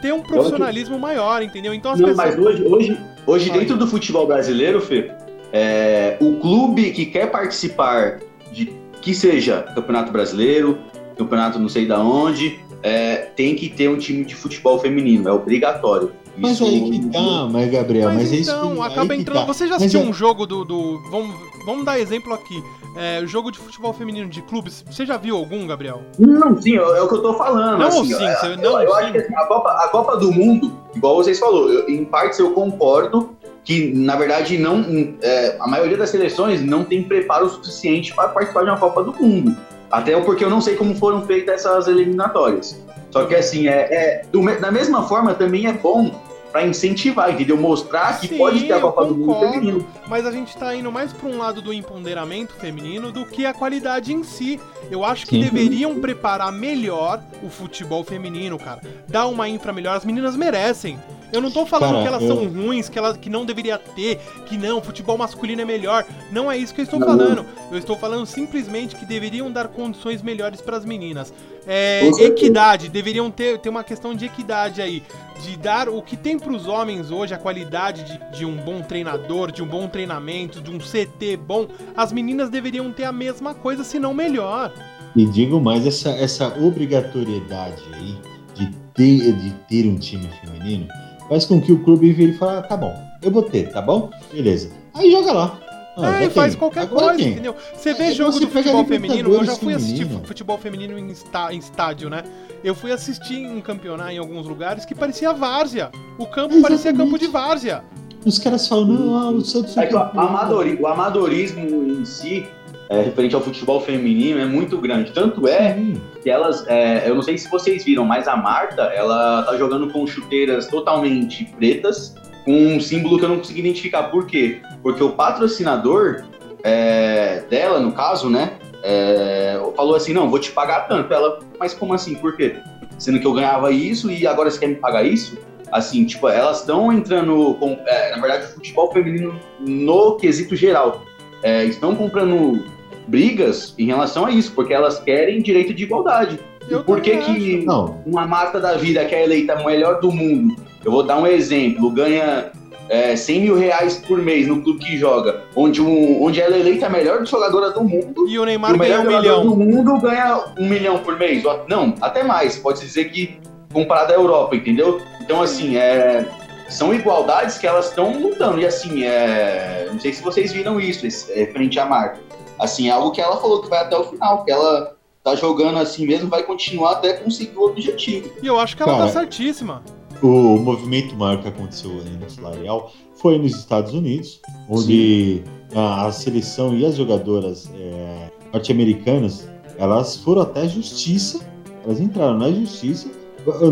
Ter um profissionalismo maior, entendeu? Então as não, pessoas... mas hoje, hoje, hoje dentro do futebol brasileiro, Fê, é, o clube que quer participar de que seja Campeonato Brasileiro, Campeonato não sei da onde, é, tem que ter um time de futebol feminino, é obrigatório. Mas isso, aí que tá, mas Gabriel, mas, mas é então, isso acaba entrando. Tá. Você já assistiu mas um é... jogo do. do vamos, vamos dar exemplo aqui. É, jogo de futebol feminino de clubes. Você já viu algum, Gabriel? Não, sim, é, o que eu tô falando. Não, assim, sim, ó, você, eu, não, eu sim. acho que assim, a, Copa, a Copa do Mundo, igual vocês falou, eu, em partes eu concordo que na verdade não é, a maioria das seleções não tem preparo suficiente para participar de uma Copa do Mundo. Até porque eu não sei como foram feitas essas eliminatórias. Só que assim, é, é do, da mesma forma também é bom para incentivar, entendeu? Mostrar que Sim, pode ter a Copa do Mundo feminino. Mas a gente tá indo mais para um lado do empoderamento feminino do que a qualidade em si. Eu acho que Sim. deveriam preparar melhor o futebol feminino, cara. Dar uma infra melhor, as meninas merecem. Eu não tô falando Cara, que elas eu... são ruins, que elas que não deveria ter, que não, futebol masculino é melhor. Não é isso que eu estou não. falando. Eu estou falando simplesmente que deveriam dar condições melhores para as meninas. É, equidade, deveriam ter, ter uma questão de equidade aí. De dar o que tem para os homens hoje, a qualidade de, de um bom treinador, de um bom treinamento, de um CT bom. As meninas deveriam ter a mesma coisa, se não melhor. E digo mais, essa, essa obrigatoriedade aí de ter, de ter um time feminino faz com que o clube vire e fale, ah, tá bom, eu vou ter, tá bom? Beleza. Aí joga lá. Ah, é, faz qualquer Agora coisa, tem. entendeu? Você vê é, jogo você de futebol feminino, eu já fui assistir feminino. futebol feminino em, está, em estádio, né? Eu fui assistir em campeonato em alguns lugares que parecia várzea. O campo Exatamente. parecia campo de várzea. Os caras falam, não, ah, o Santos... É que o, amadori, o amadorismo em si, é, referente ao futebol feminino, é muito grande. Tanto é Sim. que elas, é, eu não sei se vocês viram, mas a Marta, ela tá jogando com chuteiras totalmente pretas, com um símbolo que eu não consegui identificar. Por quê? Porque o patrocinador é, dela, no caso, né, é, falou assim, não, vou te pagar tanto. Ela, mas como assim? Por quê? Sendo que eu ganhava isso e agora você quer me pagar isso? Assim, tipo, elas estão entrando com, é, na verdade, o futebol feminino no quesito geral. É, estão comprando brigas em relação a isso, porque elas querem direito de igualdade. Eu por que, que não. uma mata da vida que é eleita a melhor do mundo, eu vou dar um exemplo, ganha é, 100 mil reais por mês no clube que joga, onde, um, onde ela é eleita a melhor jogadora do mundo. E o Neymar e o ganha um milhão. do mundo ganha um milhão por mês. Não, até mais. Pode dizer que comparado à Europa, entendeu? Então, assim, é, são igualdades que elas estão lutando. E assim, é... não sei se vocês viram isso, é, frente à marca. Assim, é algo que ela falou que vai até o final, que ela tá jogando assim mesmo, vai continuar até conseguir o objetivo. E eu acho que ela tá Cara, tá certíssima. O movimento maior que aconteceu aí no salarial foi nos Estados Unidos, onde a, a, seleção e as jogadoras é, norte-americanas elas foram até a justiça, elas entraram na justiça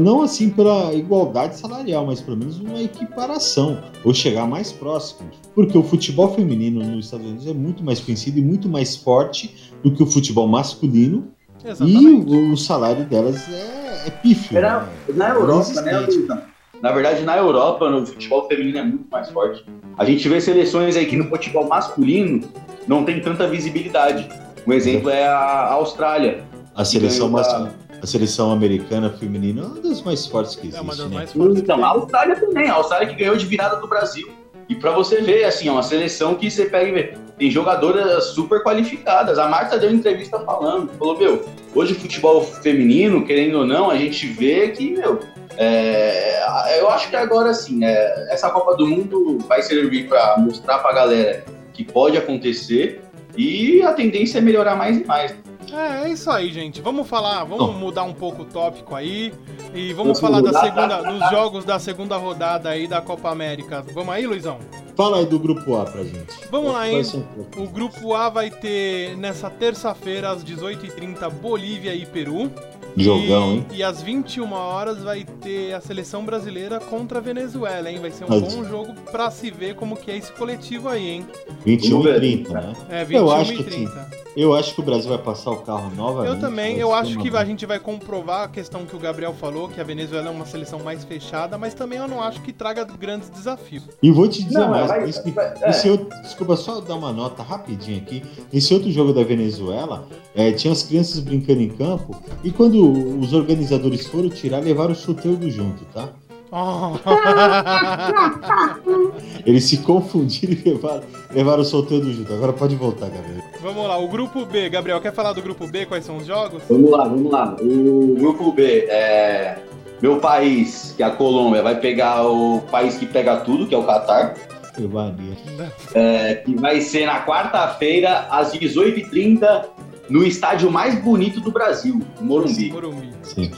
não assim pela igualdade salarial, mas pelo menos uma equiparação, ou chegar mais próximo. Porque o futebol feminino nos Estados Unidos é muito mais conhecido e muito mais forte do que o futebol masculino. Exatamente. E o, o salário delas é, é pífio. Era, né? Na Europa, né, Na verdade, na Europa, no futebol feminino é muito mais forte. A gente vê seleções aí que no futebol masculino não tem tanta visibilidade. Um exemplo é a Austrália. A seleção masculina a seleção americana feminina é uma das mais fortes que existe. É uma das né? mais fortes. Então, a Austrália também. A Austrália que ganhou de virada do Brasil. E para você ver, assim, é uma seleção que você pega e vê. Tem jogadoras super qualificadas. A Marta deu entrevista falando, falou, meu, hoje o futebol feminino, querendo ou não, a gente vê que, meu, é, eu acho que agora, assim, é, essa Copa do Mundo vai servir para mostrar pra galera que pode acontecer e a tendência é melhorar mais e mais. É, é isso aí, gente. Vamos falar, vamos mudar um pouco o tópico aí e vamos falar da segunda, dos jogos da segunda rodada aí da Copa América. Vamos aí, Luizão? Fala aí do grupo A pra gente. Vamos lá, hein? O grupo A vai ter nessa terça-feira às 18h30 Bolívia e Peru. Jogão, hein? E às 21 horas vai ter a seleção brasileira contra a Venezuela, hein? Vai ser um Mas... bom jogo pra se ver como que é esse coletivo aí, hein? 21 e 30, né? É, 21 eu acho e 30. Que, eu acho que o Brasil vai passar o carro novamente. Eu também, eu acho que a gente vai comprovar a questão que o Gabriel falou, que a Venezuela é uma seleção mais fechada, mas também eu não acho que traga grandes desafios. E vou te dizer não, mais, vai, esse, vai, é. esse outro, desculpa, só dar uma nota rapidinho aqui. Esse outro jogo da Venezuela, é, tinha as crianças brincando em campo, e quando os organizadores foram tirar, levaram o soteldo junto, tá? Oh. Eles se confundiram e levaram, levaram o solteiro junto. Agora pode voltar, Gabriel. Vamos lá, o grupo B, Gabriel, quer falar do grupo B? Quais são os jogos? Vamos lá, vamos lá. O grupo B é. Meu país, que é a Colômbia, vai pegar o país que pega tudo, que é o Catar. É, que vai ser na quarta-feira, às 18h30, no estádio mais bonito do Brasil, Morumbi. Morumbi. Sim.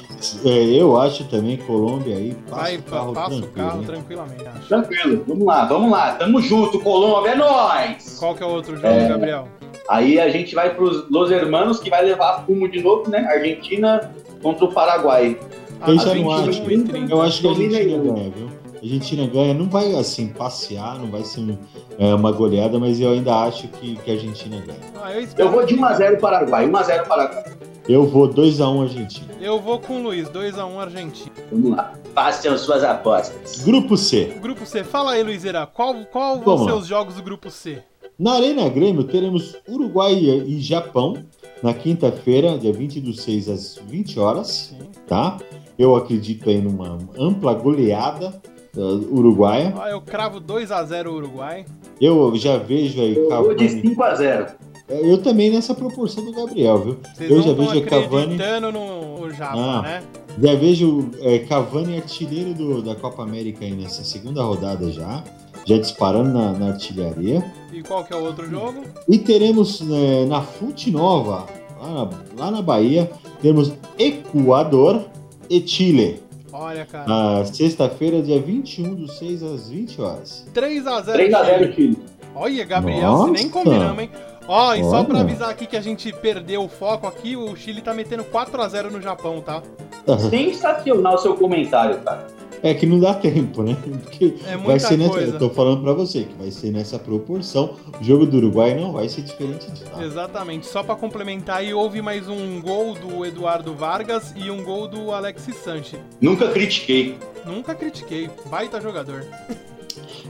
É, eu acho também Colômbia aí passa Vai, o carro, passa tranquilo, o carro tranquilamente. Acho. Tranquilo, vamos lá, vamos lá. Tamo junto, Colômbia, é nóis! Qual que é o outro jogo, é, Gabriel? Aí a gente vai pros Los Hermanos, que vai levar fumo de novo, né? Argentina contra o Paraguai. Eu já não acho. Eu acho que a Argentina ganha, viu? A Argentina ganha, não vai assim passear, não vai ser um, é, uma goleada, mas eu ainda acho que, que a Argentina ganha. Ah, eu, eu, vou de 1x0 Paraguai, 1x0 Paraguai. Eu vou 2x1 Argentina. Eu vou com o Luiz, 2x1 Argentina. Vamos lá. Façam suas apostas. Grupo C. Grupo C. Fala aí, Luizera. Qual, qual vão ser os jogos do grupo C? Na Arena Grêmio teremos Uruguai e Japão na quinta-feira, dia 20 do 6 às 20 horas, Sim. tá? Eu acredito aí numa ampla goleada uh, uruguaia. Ah, eu cravo 2 a 0 Uruguai. Eu já vejo aí Eu vou de 5 a 0. É, eu também nessa proporção do Gabriel, viu? Vocês eu já vejo Cavani. no ah, né? Já vejo é, Cavani artilheiro do, da Copa América aí nessa segunda rodada já. Já disparando na, na artilharia. E qual que é o outro jogo? E teremos é, na Fonte Nova, lá na, lá na Bahia, temos Equador e Chile. Olha, cara. Na sexta-feira, dia 21 do 6 às 20 horas. 3x0 3x0 Chile. Olha, Gabriel, se nem combinamos, hein? Ó, e só pra avisar aqui que a gente perdeu o foco aqui, o Chile tá metendo 4x0 no Japão, tá? Sensacional seu comentário, cara. É que não dá tempo, né? Porque é vai ser nessa, coisa. Eu tô falando pra você que vai ser nessa proporção. O jogo do Uruguai não vai ser diferente de lá. Exatamente. Só para complementar aí, houve mais um gol do Eduardo Vargas e um gol do Alexis Sanches. Nunca critiquei. Nunca critiquei. Baita jogador.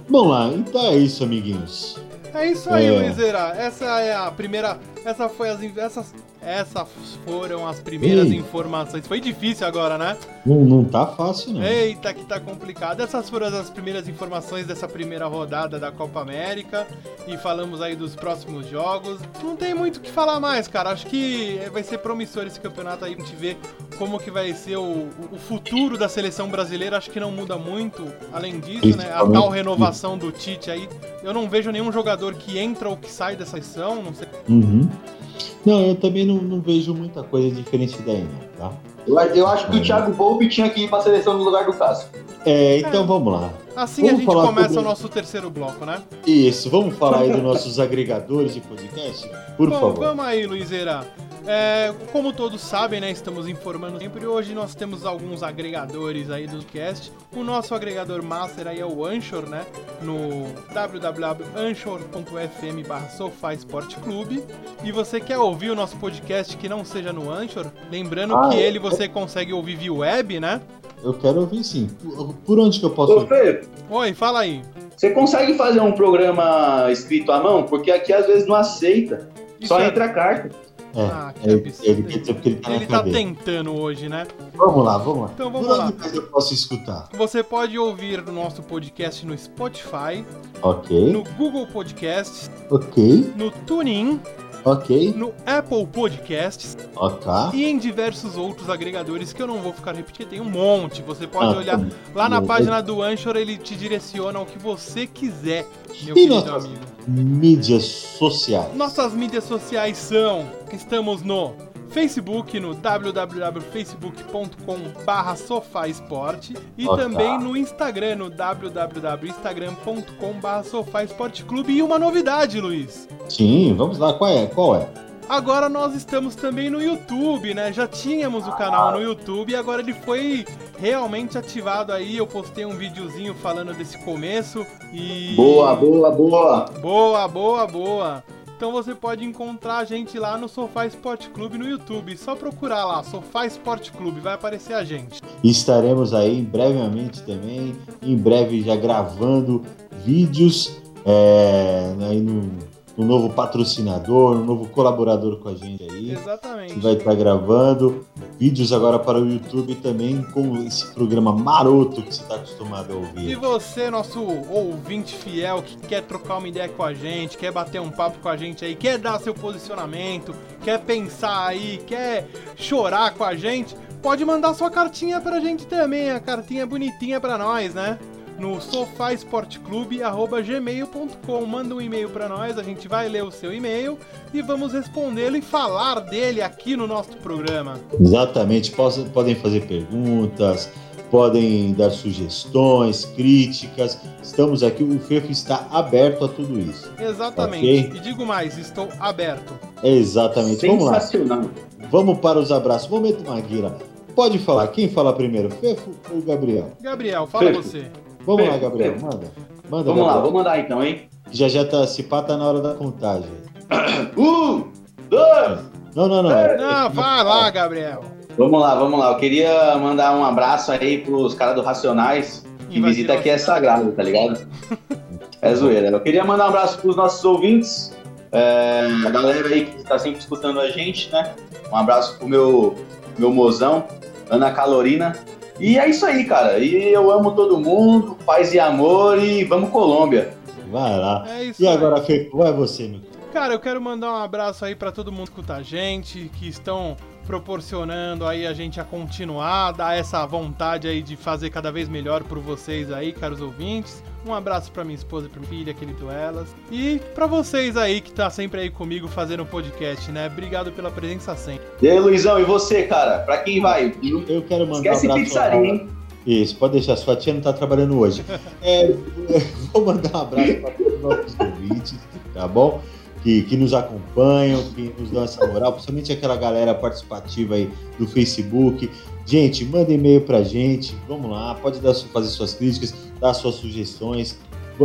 Bom lá, então é isso, amiguinhos. É isso aí, é. Luizera. Essa é a primeira. Essa foi as. Essas, Essas foram as primeiras Ei. informações. Foi difícil agora, né? Não, não tá fácil, não. Eita, que tá complicado. Essas foram as primeiras informações dessa primeira rodada da Copa América. E falamos aí dos próximos jogos. Não tem muito o que falar mais, cara. Acho que vai ser promissor esse campeonato aí. A gente vê como que vai ser o, o futuro da seleção brasileira. Acho que não muda muito. Além disso, né? A tal renovação do Tite aí. Eu não vejo nenhum jogador que entra ou que sai dessa seleção. Não sei. Uhum. Não, eu também não, não vejo muita coisa diferente daí, não, tá? Eu, eu acho que o Thiago Volpe tinha que ir pra seleção no lugar do Cássio. É, então vamos lá. Assim Vamos a gente começa sobre- o nosso terceiro bloco, né? Isso, vamos falar aí dos nossos agregadores de podcast? Por Bom, favor. vamos aí, Luizeira. É, como todos sabem, né, estamos informando sempre. Hoje nós temos alguns agregadores aí do cast. O nosso agregador master aí é o Anchor, né? No www.anchor.fm barra Sofá Esporte Clube. E você quer ouvir o nosso podcast que não seja no Anchor? Lembrando Ah, que ele você consegue ouvir via web, né? Eu quero ouvir sim. Por, onde que eu posso Ô, ouvir? Fê, Oi, fala aí. você consegue fazer um programa escrito à mão? Porque aqui às vezes não aceita. Isso Só é- entra a carta. É, Ah, que ele, ele ele tá Ele tá tentando hoje, né? Vamos lá, vamos lá. Então vamos por lá. onde mais eu posso escutar? Você pode ouvir o nosso podcast no Spotify, Ok, no Google Podcasts, ok, no TuneIn, ok, no Apple Podcasts ok. e em diversos outros agregadores que eu não vou ficar repetindo, tem um monte. Você pode Ah, olhar tá. lá na página do Anchor, ele te direciona ao que você quiser, meu E querido nossas amigo. Mídias sociais? Nossas mídias sociais são: estamos no Facebook, no www.facebook.com.br sofaesporte e Ok. também no Instagram, no www.instagram.com.br sofaesporteclube. E uma novidade, Luiz. Sim, vamos lá. Qual é? Qual é? Agora nós estamos também no YouTube, né? Já tínhamos o canal no YouTube e agora ele foi realmente ativado aí. Eu postei um videozinho falando desse começo e. Boa, boa, boa. Boa, boa, boa. Então você pode encontrar a gente lá no Sofá Esporte Clube no YouTube. Só procurar lá, Sofá Esporte Clube, vai aparecer a gente. Estaremos aí brevemente também, em breve já gravando vídeos é, aí no, no novo patrocinador, no novo colaborador com a gente aí. que Exatamente. vai estar gravando vídeos agora para o YouTube também com esse programa maroto que você está acostumado a E ouvir. você, nosso ouvinte fiel, que quer trocar uma ideia com a gente, quer bater um papo com a gente aí, quer dar seu posicionamento, quer pensar aí, quer chorar com a gente, pode mandar sua cartinha pra gente também, a cartinha bonitinha pra nós, né? No sofaesporteclube.gmail.com Manda um e-mail pra nós, a gente vai ler o seu e-mail e vamos respondê-lo e falar dele aqui no nosso programa. Exatamente, possam- podem fazer perguntas, podem dar sugestões, críticas. Estamos aqui, o FEFO está aberto a tudo isso. Exatamente. Ok. E digo mais, estou aberto. Exatamente. Vamos lá. Vamos para os abraços. Momento Maguila. Pode falar. Quem fala primeiro, Fefo ou Gabriel? Gabriel, fala Perfeito. você. Vamos lá, Gabriel. Manda. Manda, Vamos lá, Gabriel. vou mandar então, hein? Já já tá, se pá, tá na hora da contagem. Um, dois. Não, não, não. é- Não, vai lá, Gabriel. Vamos lá, vamos lá. Eu queria mandar um abraço aí pros caras do Racionais. Que visita aqui é sagrado, tá ligado? É zoeira. Eu queria mandar um abraço pros nossos ouvintes. é, a galera aí que tá sempre escutando a gente, né? Um abraço pro meu, meu mozão, Ana Calorina. E é isso aí, cara. E eu amo todo mundo, paz e amor e vamos Colômbia. Vai lá. É isso E aí. agora, Fefo, vai você, meu. Cara, eu quero mandar um abraço aí pra todo mundo que escuta a gente, que estão proporcionando aí a gente a continuar, dar essa vontade aí de fazer cada vez melhor por vocês aí, caros ouvintes. Um abraço pra minha esposa e pra minha filha, querido elas. E pra vocês aí que tá sempre aí comigo fazendo o podcast, né? Obrigado pela presença sempre. E aí, Luizão, e você, cara? Pra quem vai? Eu quero mandar Esquece um abraço. pizzaria, hein? Isso, pode deixar, sua tia não tá trabalhando hoje. É, vou mandar um abraço para todos os nossos ouvintes, tá bom? Que, que nos acompanham, que nos dão essa moral, principalmente aquela galera participativa aí do Facebook. Gente, manda e-mail pra gente, vamos lá, pode dar, fazer suas críticas, dar suas sugestões.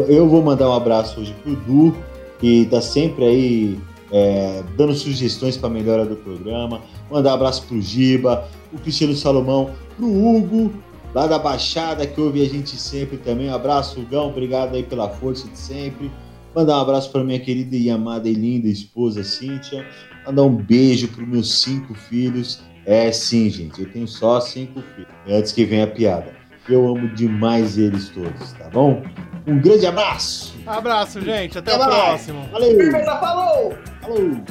Eu vou mandar um abraço hoje pro Du, que tá sempre aí é, dando sugestões para melhora do programa. Mandar um abraço pro Giba, o Cristiano Salomão, pro Hugo, lá da Baixada, que ouve a gente sempre também. Um abraço, Hugão, obrigado aí pela força de sempre. Mandar um abraço para minha querida e amada e linda esposa Cíntia. Mandar um beijo para meus cinco filhos. É sim, gente, eu tenho só cinco filhos. Antes que venha a piada. Eu amo demais eles todos, tá bom? Um grande abraço. Abraço, gente. Até, Até o próximo. Valeu. Falou. Falou.